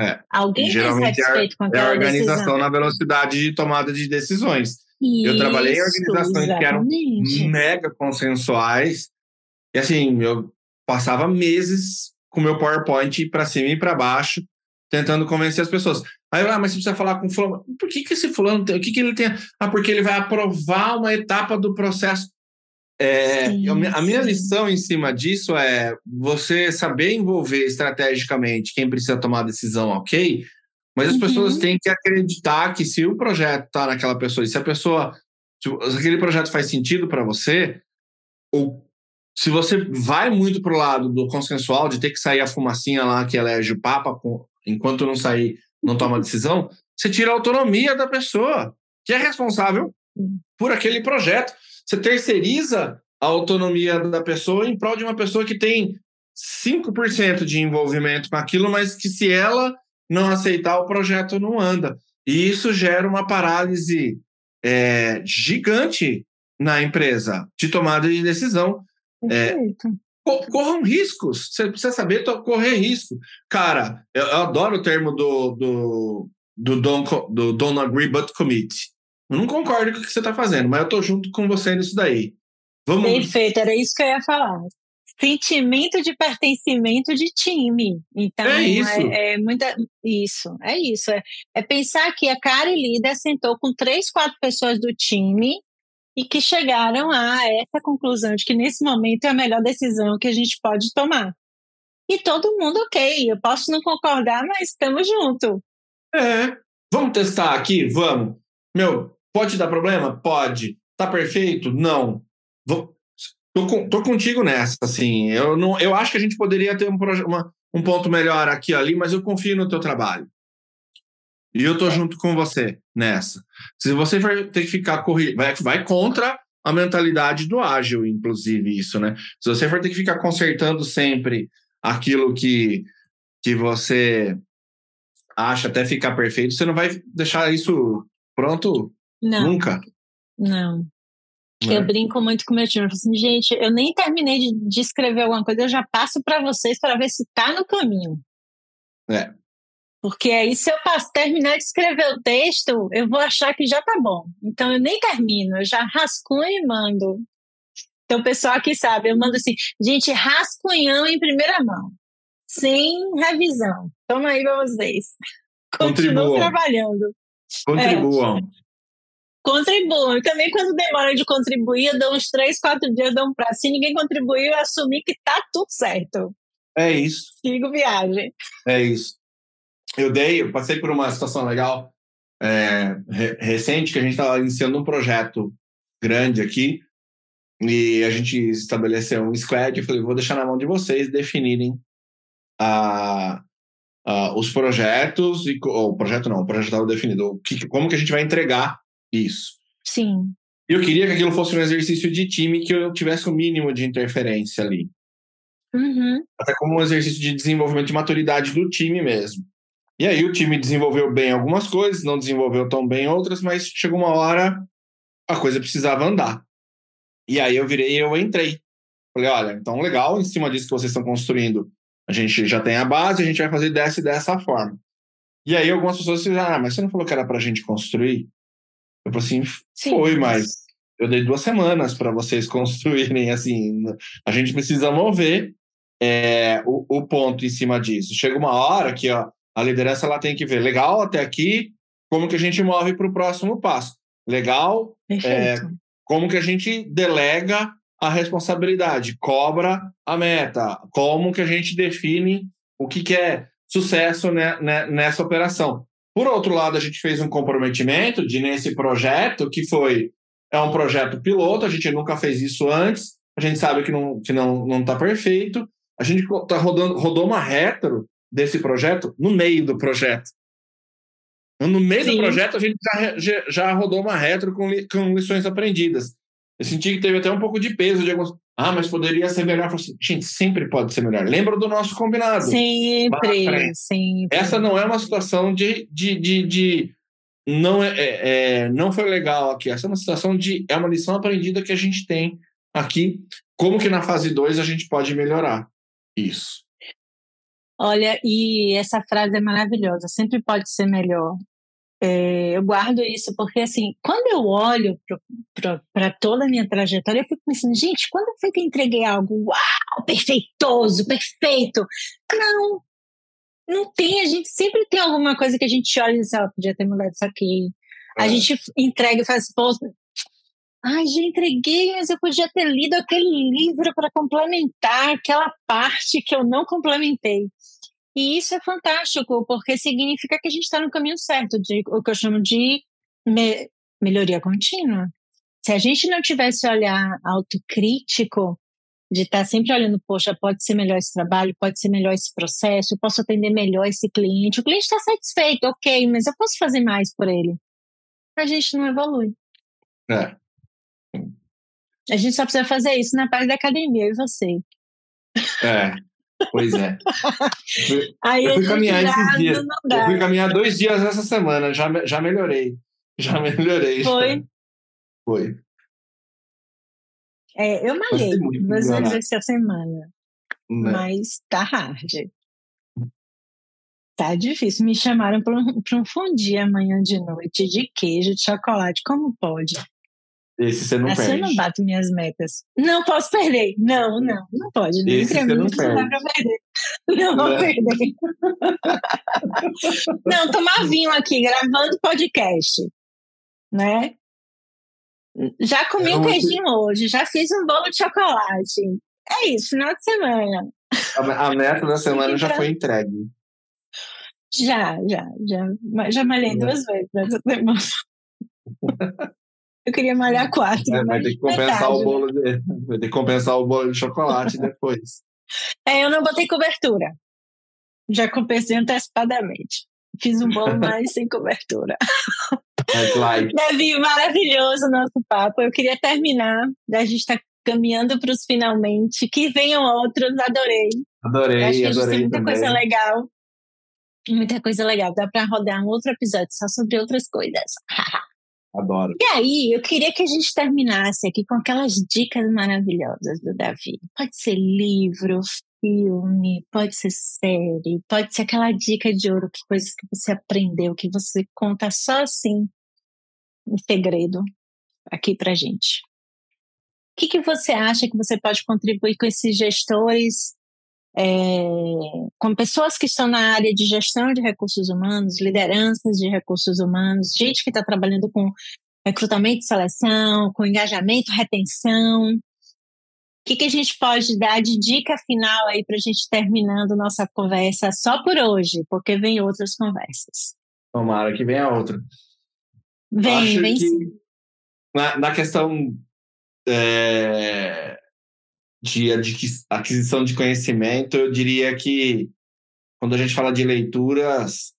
É. Alguém geralmente é, com é a organização decisão. na velocidade de tomada de decisões. Isso, eu trabalhei em organizações exatamente. que eram mega consensuais. E assim, eu passava meses com meu PowerPoint para cima e para baixo, tentando convencer as pessoas. Aí eu, ah, mas você precisa falar com o fulano. Por que, que esse fulano tem? O que, que ele tem? Ah, porque ele vai aprovar uma etapa do processo. É, sim, a minha lição em cima disso é você saber envolver estrategicamente quem precisa tomar a decisão, ok? Mas as uhum. pessoas têm que acreditar que se o projeto está naquela pessoa, e se a pessoa, se aquele projeto faz sentido para você, ou se você vai muito para o lado do consensual, de ter que sair a fumacinha lá que elege o Papa, enquanto não sair, não toma decisão, você tira a autonomia da pessoa, que é responsável por aquele projeto. Você terceiriza a autonomia da pessoa em prol de uma pessoa que tem 5% de envolvimento com aquilo, mas que se ela não aceitar, o projeto não anda. E isso gera uma parálise é, gigante na empresa de tomada de decisão. É, corram riscos. Você precisa saber correr risco. Cara, eu, eu adoro o termo do, do, do, don't, do Don't Agree But Commit. Eu não concordo com o que você está fazendo, mas eu estou junto com você nisso daí. Vamos... Perfeito, era isso que eu ia falar. Sentimento de pertencimento de time. Então, é isso. É, é muita, isso, é isso. É, é pensar que a Kari líder sentou com três, quatro pessoas do time e que chegaram a essa conclusão de que nesse momento é a melhor decisão que a gente pode tomar. E todo mundo, ok, eu posso não concordar, mas estamos juntos. É, vamos testar aqui? Vamos. Meu, Pode dar problema? Pode. Tá perfeito? Não. Vou, tô, com, tô contigo nessa, assim. Eu, não, eu acho que a gente poderia ter um, uma, um ponto melhor aqui ali, mas eu confio no teu trabalho. E eu tô é. junto com você nessa. Se você vai ter que ficar correndo, vai, vai contra a mentalidade do ágil, inclusive, isso, né? Se você for ter que ficar consertando sempre aquilo que, que você acha até ficar perfeito, você não vai deixar isso pronto não. Nunca? Não. É. Eu brinco muito com meu time. Eu falo assim, gente, eu nem terminei de, de escrever alguma coisa, eu já passo para vocês para ver se está no caminho. É. Porque aí, se eu passo, terminar de escrever o texto, eu vou achar que já tá bom. Então, eu nem termino, eu já rascunho e mando. Então, o pessoal aqui sabe, eu mando assim, gente, rascunhão em primeira mão, sem revisão. Toma aí para vocês. Continuo trabalhando. Contribuam. É. Contribuam. Também, quando demora de contribuir, eu dou uns três, quatro dias, dou um prazo. Se ninguém contribuiu, eu assumi que tá tudo certo. É isso. Sigo viagem. É isso. Eu dei, eu passei por uma situação legal. é, re recente que a gente estava iniciando um projeto grande aqui e a gente estabeleceu um squad. Eu falei, vou deixar na mão de vocês definirem a, a, os projetos e o projeto não, o projeto estava definido. O que, como que a gente vai entregar isso? Sim. Eu queria que aquilo fosse um exercício de time que eu tivesse o um mínimo de interferência ali. Uhum. Até como um exercício de desenvolvimento de maturidade do time mesmo. E aí o time desenvolveu bem algumas coisas, não desenvolveu tão bem outras, mas chegou uma hora a coisa precisava andar. E aí eu virei e eu entrei. Falei, olha, então legal, em cima disso que vocês estão construindo, a gente já tem a base, a gente vai fazer dessa e dessa forma. E aí algumas pessoas disseram, ah, mas você não falou que era para a gente construir? Eu falei assim, Sim, foi, mas eu dei duas semanas para vocês construírem, assim, a gente precisa mover é, o, o ponto em cima disso. Chega uma hora que ó, a liderança ela tem que ver, legal, até aqui, como que a gente move para o próximo passo? Legal, é, como que a gente delega a responsabilidade, cobra a meta, como que a gente define o que, que é sucesso né, né, nessa operação. Por outro lado, a gente fez um comprometimento de nesse projeto, que foi é um projeto piloto, a gente nunca fez isso antes, a gente sabe que não que não não está perfeito, a gente tá rodando rodou uma retro desse projeto no meio do projeto. No meio Sim. do projeto, a gente já, já rodou uma retro com, li, com lições aprendidas. Eu senti que teve até um pouco de peso de alguns. Ah, mas poderia ser melhor. Gente, sempre pode ser melhor. Lembra do nosso combinado. Sempre, sempre. Essa não é uma situação de. de, de, de não, é, é, é, não foi legal aqui. Essa é uma situação de. É uma lição aprendida que a gente tem aqui. Como que na fase 2 a gente pode melhorar isso? Olha, e essa frase é maravilhosa, sempre pode ser melhor. É, eu guardo isso porque, assim, quando eu olho para toda a minha trajetória, eu fico pensando, gente, quando foi que eu entreguei algo, uau, perfeitoso, perfeito? Não, não tem. A gente sempre tem alguma coisa que a gente olha e diz, ah, podia ter mudado isso aqui. É. A gente entrega e faz, pô, ai, já entreguei, mas eu podia ter lido aquele livro para complementar aquela parte que eu não complementei. E isso é fantástico, porque significa que a gente está no caminho certo, de o que eu chamo de me, melhoria contínua. Se a gente não tivesse olhar autocrítico, de estar tá sempre olhando, poxa, pode ser melhor esse trabalho, pode ser melhor esse processo, eu posso atender melhor esse cliente. O cliente está satisfeito, ok, mas eu posso fazer mais por ele. A gente não evolui. É. A gente só precisa fazer isso na parte da academia, e você. É. Pois é. Aí eu fui caminhar esses dias. Eu fui caminhar dois dias essa semana, já, já melhorei. Já melhorei. Foi? Já. Foi. É, eu malhei duas vezes essa semana. Né? Mas tá hard. Tá difícil. Me chamaram para um, um fundi amanhã de noite de queijo, de chocolate. Como pode? Esse você não assim perde. eu não bato minhas metas. Não posso perder. Não, não, não pode. Nem Esse você não perde. Não dá pra perder. Não vou perder. não, tomar vinho aqui, gravando podcast. Né? Já comi um queijinho hoje, já fiz um bolo de chocolate. É isso, final de semana. A, a meta da semana já foi entregue. Já, já, já. Já malhei duas vezes nessa semana. Eu queria malhar quatro. É, vai ter que compensar o bolo de, vai ter que compensar o bolo de chocolate depois. É, eu não botei cobertura. Já compensei antecipadamente. Fiz um bolo mais sem cobertura. É. Davi, maravilhoso o nosso papo. Eu queria terminar. A gente está caminhando para os finalmente. Que venham outros. Adorei. Adorei, Acho que adorei. Tem muita também. coisa legal. Muita coisa legal. Dá para rodar um outro episódio só sobre outras coisas. Adoro. E aí, eu queria que a gente terminasse aqui com aquelas dicas maravilhosas do Davi. Pode ser livro, filme, pode ser série, pode ser aquela dica de ouro, que coisas que você aprendeu, que você conta só assim, em segredo, aqui pra gente. O que, que você acha que você pode contribuir com esses gestores, é, com pessoas que estão na área de gestão de recursos humanos, lideranças de recursos humanos, gente que está trabalhando com recrutamento e seleção, com engajamento, retenção. O que, que a gente pode dar de dica final aí para a gente terminando nossa conversa só por hoje, porque vem outras conversas. Tomara que venha outra. Vem, vem sim. Na, na questão é, de aquisição de conhecimento, eu diria que quando a gente fala de leituras,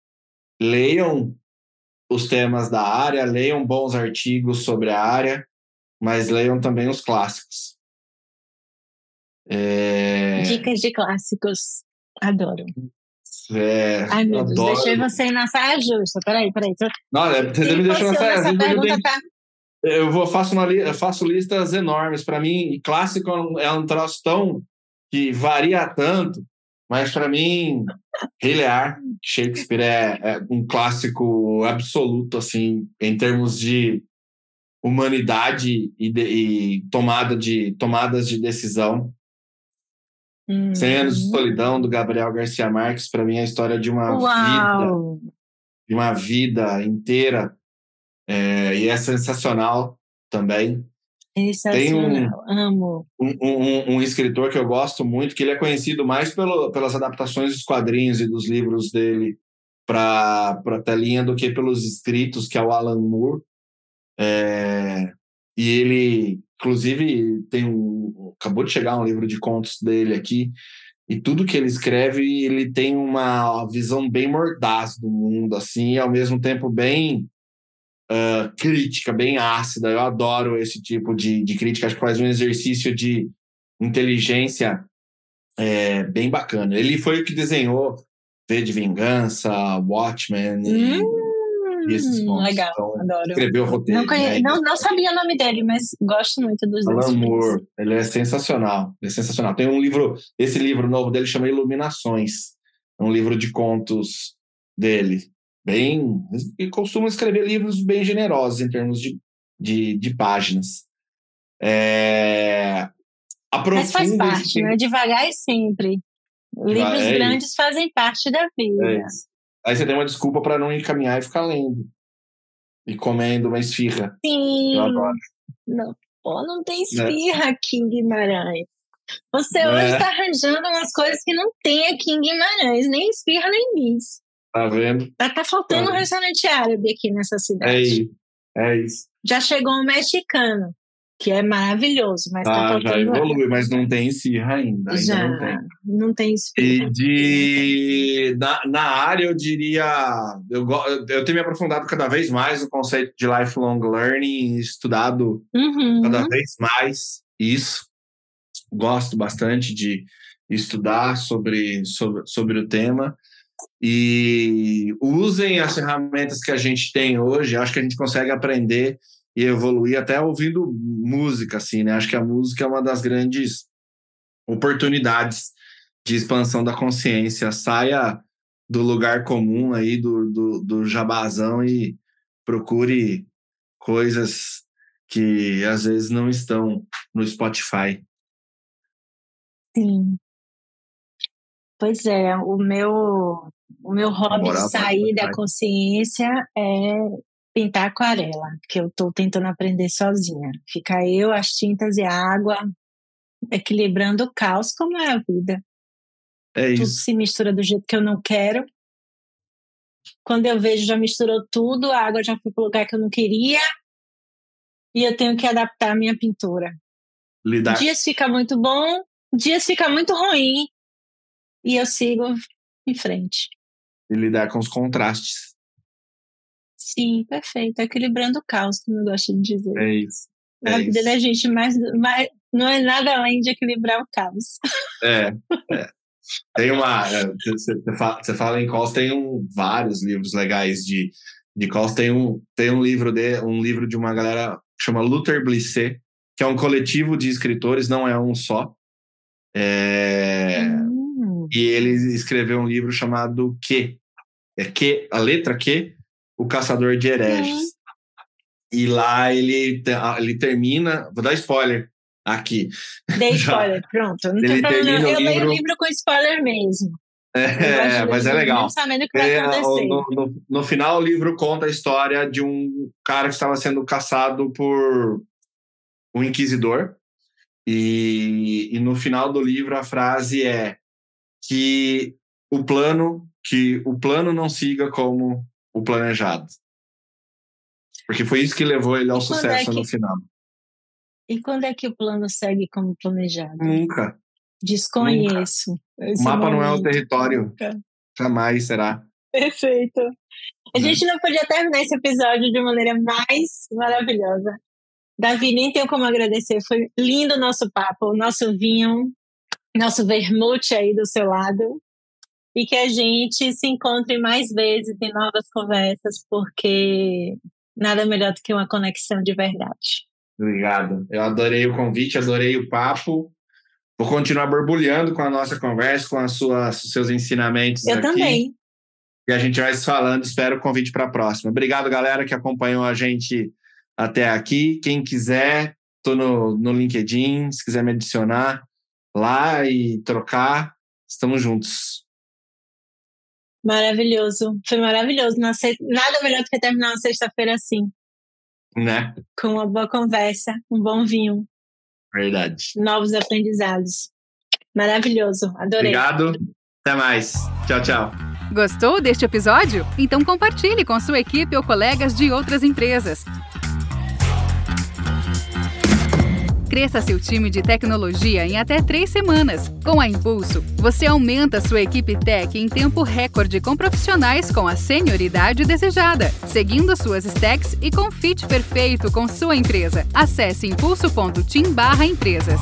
leiam os temas da área, leiam bons artigos sobre a área, mas leiam também os clássicos. É... Dicas de clássicos. Adoro. É, Ai, meu Deus, adoro. deixei você ir na saia justa. Peraí, peraí. Não, é, você me deixou na saia justa. Eu, tá... eu, vou, faço, uma, eu faço listas enormes. Para mim, clássico é um troço tão que varia tanto, mas para mim, Rei Lear, Shakespeare é, é, um clássico absoluto, assim, em termos de humanidade e, de, e tomada de, tomadas de decisão. Hum. 100 anos de solidão do Gabriel Garcia Marques para mim é a história de uma Uau. vida de uma vida inteira é, e é sensacional também. Tem um, amo. um, um, um, escritor que eu gosto muito que ele é conhecido mais pelo, pelas adaptações dos quadrinhos e dos livros dele para para telinha do que pelos escritos que é o Alan Moore. É, e ele Inclusive, tem um, acabou de chegar um livro de contos dele aqui, e tudo que ele escreve, ele tem uma visão bem mordaz do mundo, assim, e ao mesmo tempo bem uh, crítica, bem ácida. Eu adoro esse tipo de, de crítica, acho que faz um exercício de inteligência é, bem bacana. Ele foi o que desenhou V de Vingança, Watchmen. Hum esses pontos. Legal, então, adoro. Escreveu o roteiro. Não, conhe... né? não, não, sabia o nome dele, mas gosto muito dos Alan Moore, ele é sensacional. Ele é sensacional. Tem um livro, esse livro novo dele chama Iluminações. É um livro de contos dele. Bem. E costuma escrever livros bem generosos em termos de, de, de páginas. É, mas faz parte, né? Devagar e sempre. Livros é grandes fazem parte da vida. É isso. Aí você tem uma desculpa para não encaminhar e ficar lendo. E comendo uma esfirra. Sim. Eu adoro. Não, pô, não tem né? esfirra é. aqui em Guimarães. Você é. hoje está arranjando umas coisas que não tem aqui em Guimarães, nem esfirra, nem bis. Tá vendo? Tá, tá faltando tá. um restaurante árabe aqui nessa cidade. É isso. É isso. Já chegou um mexicano que é maravilhoso, mas tá ah, já evolui, mas não tem esfirra ainda. ainda já, não tem, não tem esfirra. E de, na, na área, eu diria, eu, eu tenho me aprofundado cada vez mais no conceito de lifelong learning, estudado uhum. cada vez mais isso. Gosto bastante de estudar sobre, sobre, sobre o tema. E usem as ferramentas que a gente tem hoje, acho que a gente consegue aprender e evoluir até ouvindo música, assim, né? Acho que a música é uma das grandes oportunidades de expansão da consciência. Saia do lugar comum aí, do, do, do jabazão e procure coisas que às vezes não estão no Spotify. Sim. Pois é, o meu, o meu hobby de sair da consciência é pintar aquarela, que eu estou tentando aprender sozinha. Fica eu, as tintas e a água, equilibrando o caos, como é a vida. É tudo isso. se mistura do jeito que eu não quero. Quando eu vejo, já misturou tudo, a água já foi para o lugar que eu não queria, e eu tenho que adaptar a minha pintura. Lidar. Dias fica muito bom, dias fica muito ruim, e eu sigo em frente. E lidar com os contrastes. Sim, perfeito. Equilibrando o caos, como eu gosto de dizer. É isso. É a vida isso. da gente mais, mais, não é nada além de equilibrar o caos. É, é. Tem uma. Você, é, fala, você fala em caos, tem um, vários livros legais de, de. Tem um, tem um livro de um livro de uma galera que chama Luther Blissé, que é um coletivo de escritores, não é um só. É, hum. E ele escreveu um livro chamado Que. É que a letra Q o Caçador de Hereges. Uhum. E lá ele, ele termina. Vou dar spoiler aqui. Dei spoiler, pronto. Não ele termina eu livro... leio o livro com spoiler mesmo. É, mas é legal. Sabendo que vai acontecer. No, no, no, final, o livro conta a história de um cara que estava sendo caçado por um inquisidor. E, e no final do livro, a frase é que o plano que o plano não siga como o planejado. Porque foi isso que levou ele ao E quando é sucesso que- no final. E quando é que o plano segue como planejado? Nunca. Desconheço. esse O mapa não é o momento. território. Nunca. Jamais será. Perfeito. A Né? gente não podia terminar esse episódio de maneira mais maravilhosa. Davi, nem tenho como agradecer. Foi lindo o nosso papo, o nosso vinho, nosso vermute aí do seu lado. E que a gente se encontre mais vezes em novas conversas, porque nada melhor do que uma conexão de verdade. Obrigado. Eu adorei o convite, adorei o papo. Vou continuar borbulhando com a nossa conversa, com as suas, os seus ensinamentos Eu aqui. também. E a gente vai se falando. Espero o convite para a próxima. Obrigado, galera, que acompanhou a gente até aqui. Quem quiser, tô no, no LinkedIn. Se quiser me adicionar lá e trocar, estamos juntos. Maravilhoso. Foi maravilhoso. Se- Nada melhor do que terminar uma sexta-feira assim, Né? com uma boa conversa, um bom vinho. Verdade. novos aprendizados. Maravilhoso, adorei. Obrigado. Até mais. Tchau, tchau. Gostou deste episódio? Então compartilhe com sua equipe ou colegas de outras empresas. Cresça seu time de tecnologia em até três semanas. Com a Impulso, você aumenta sua equipe tech em tempo recorde com profissionais com a senioridade desejada, seguindo suas stacks e com fit perfeito com sua empresa. Acesse impulso.team/empresas.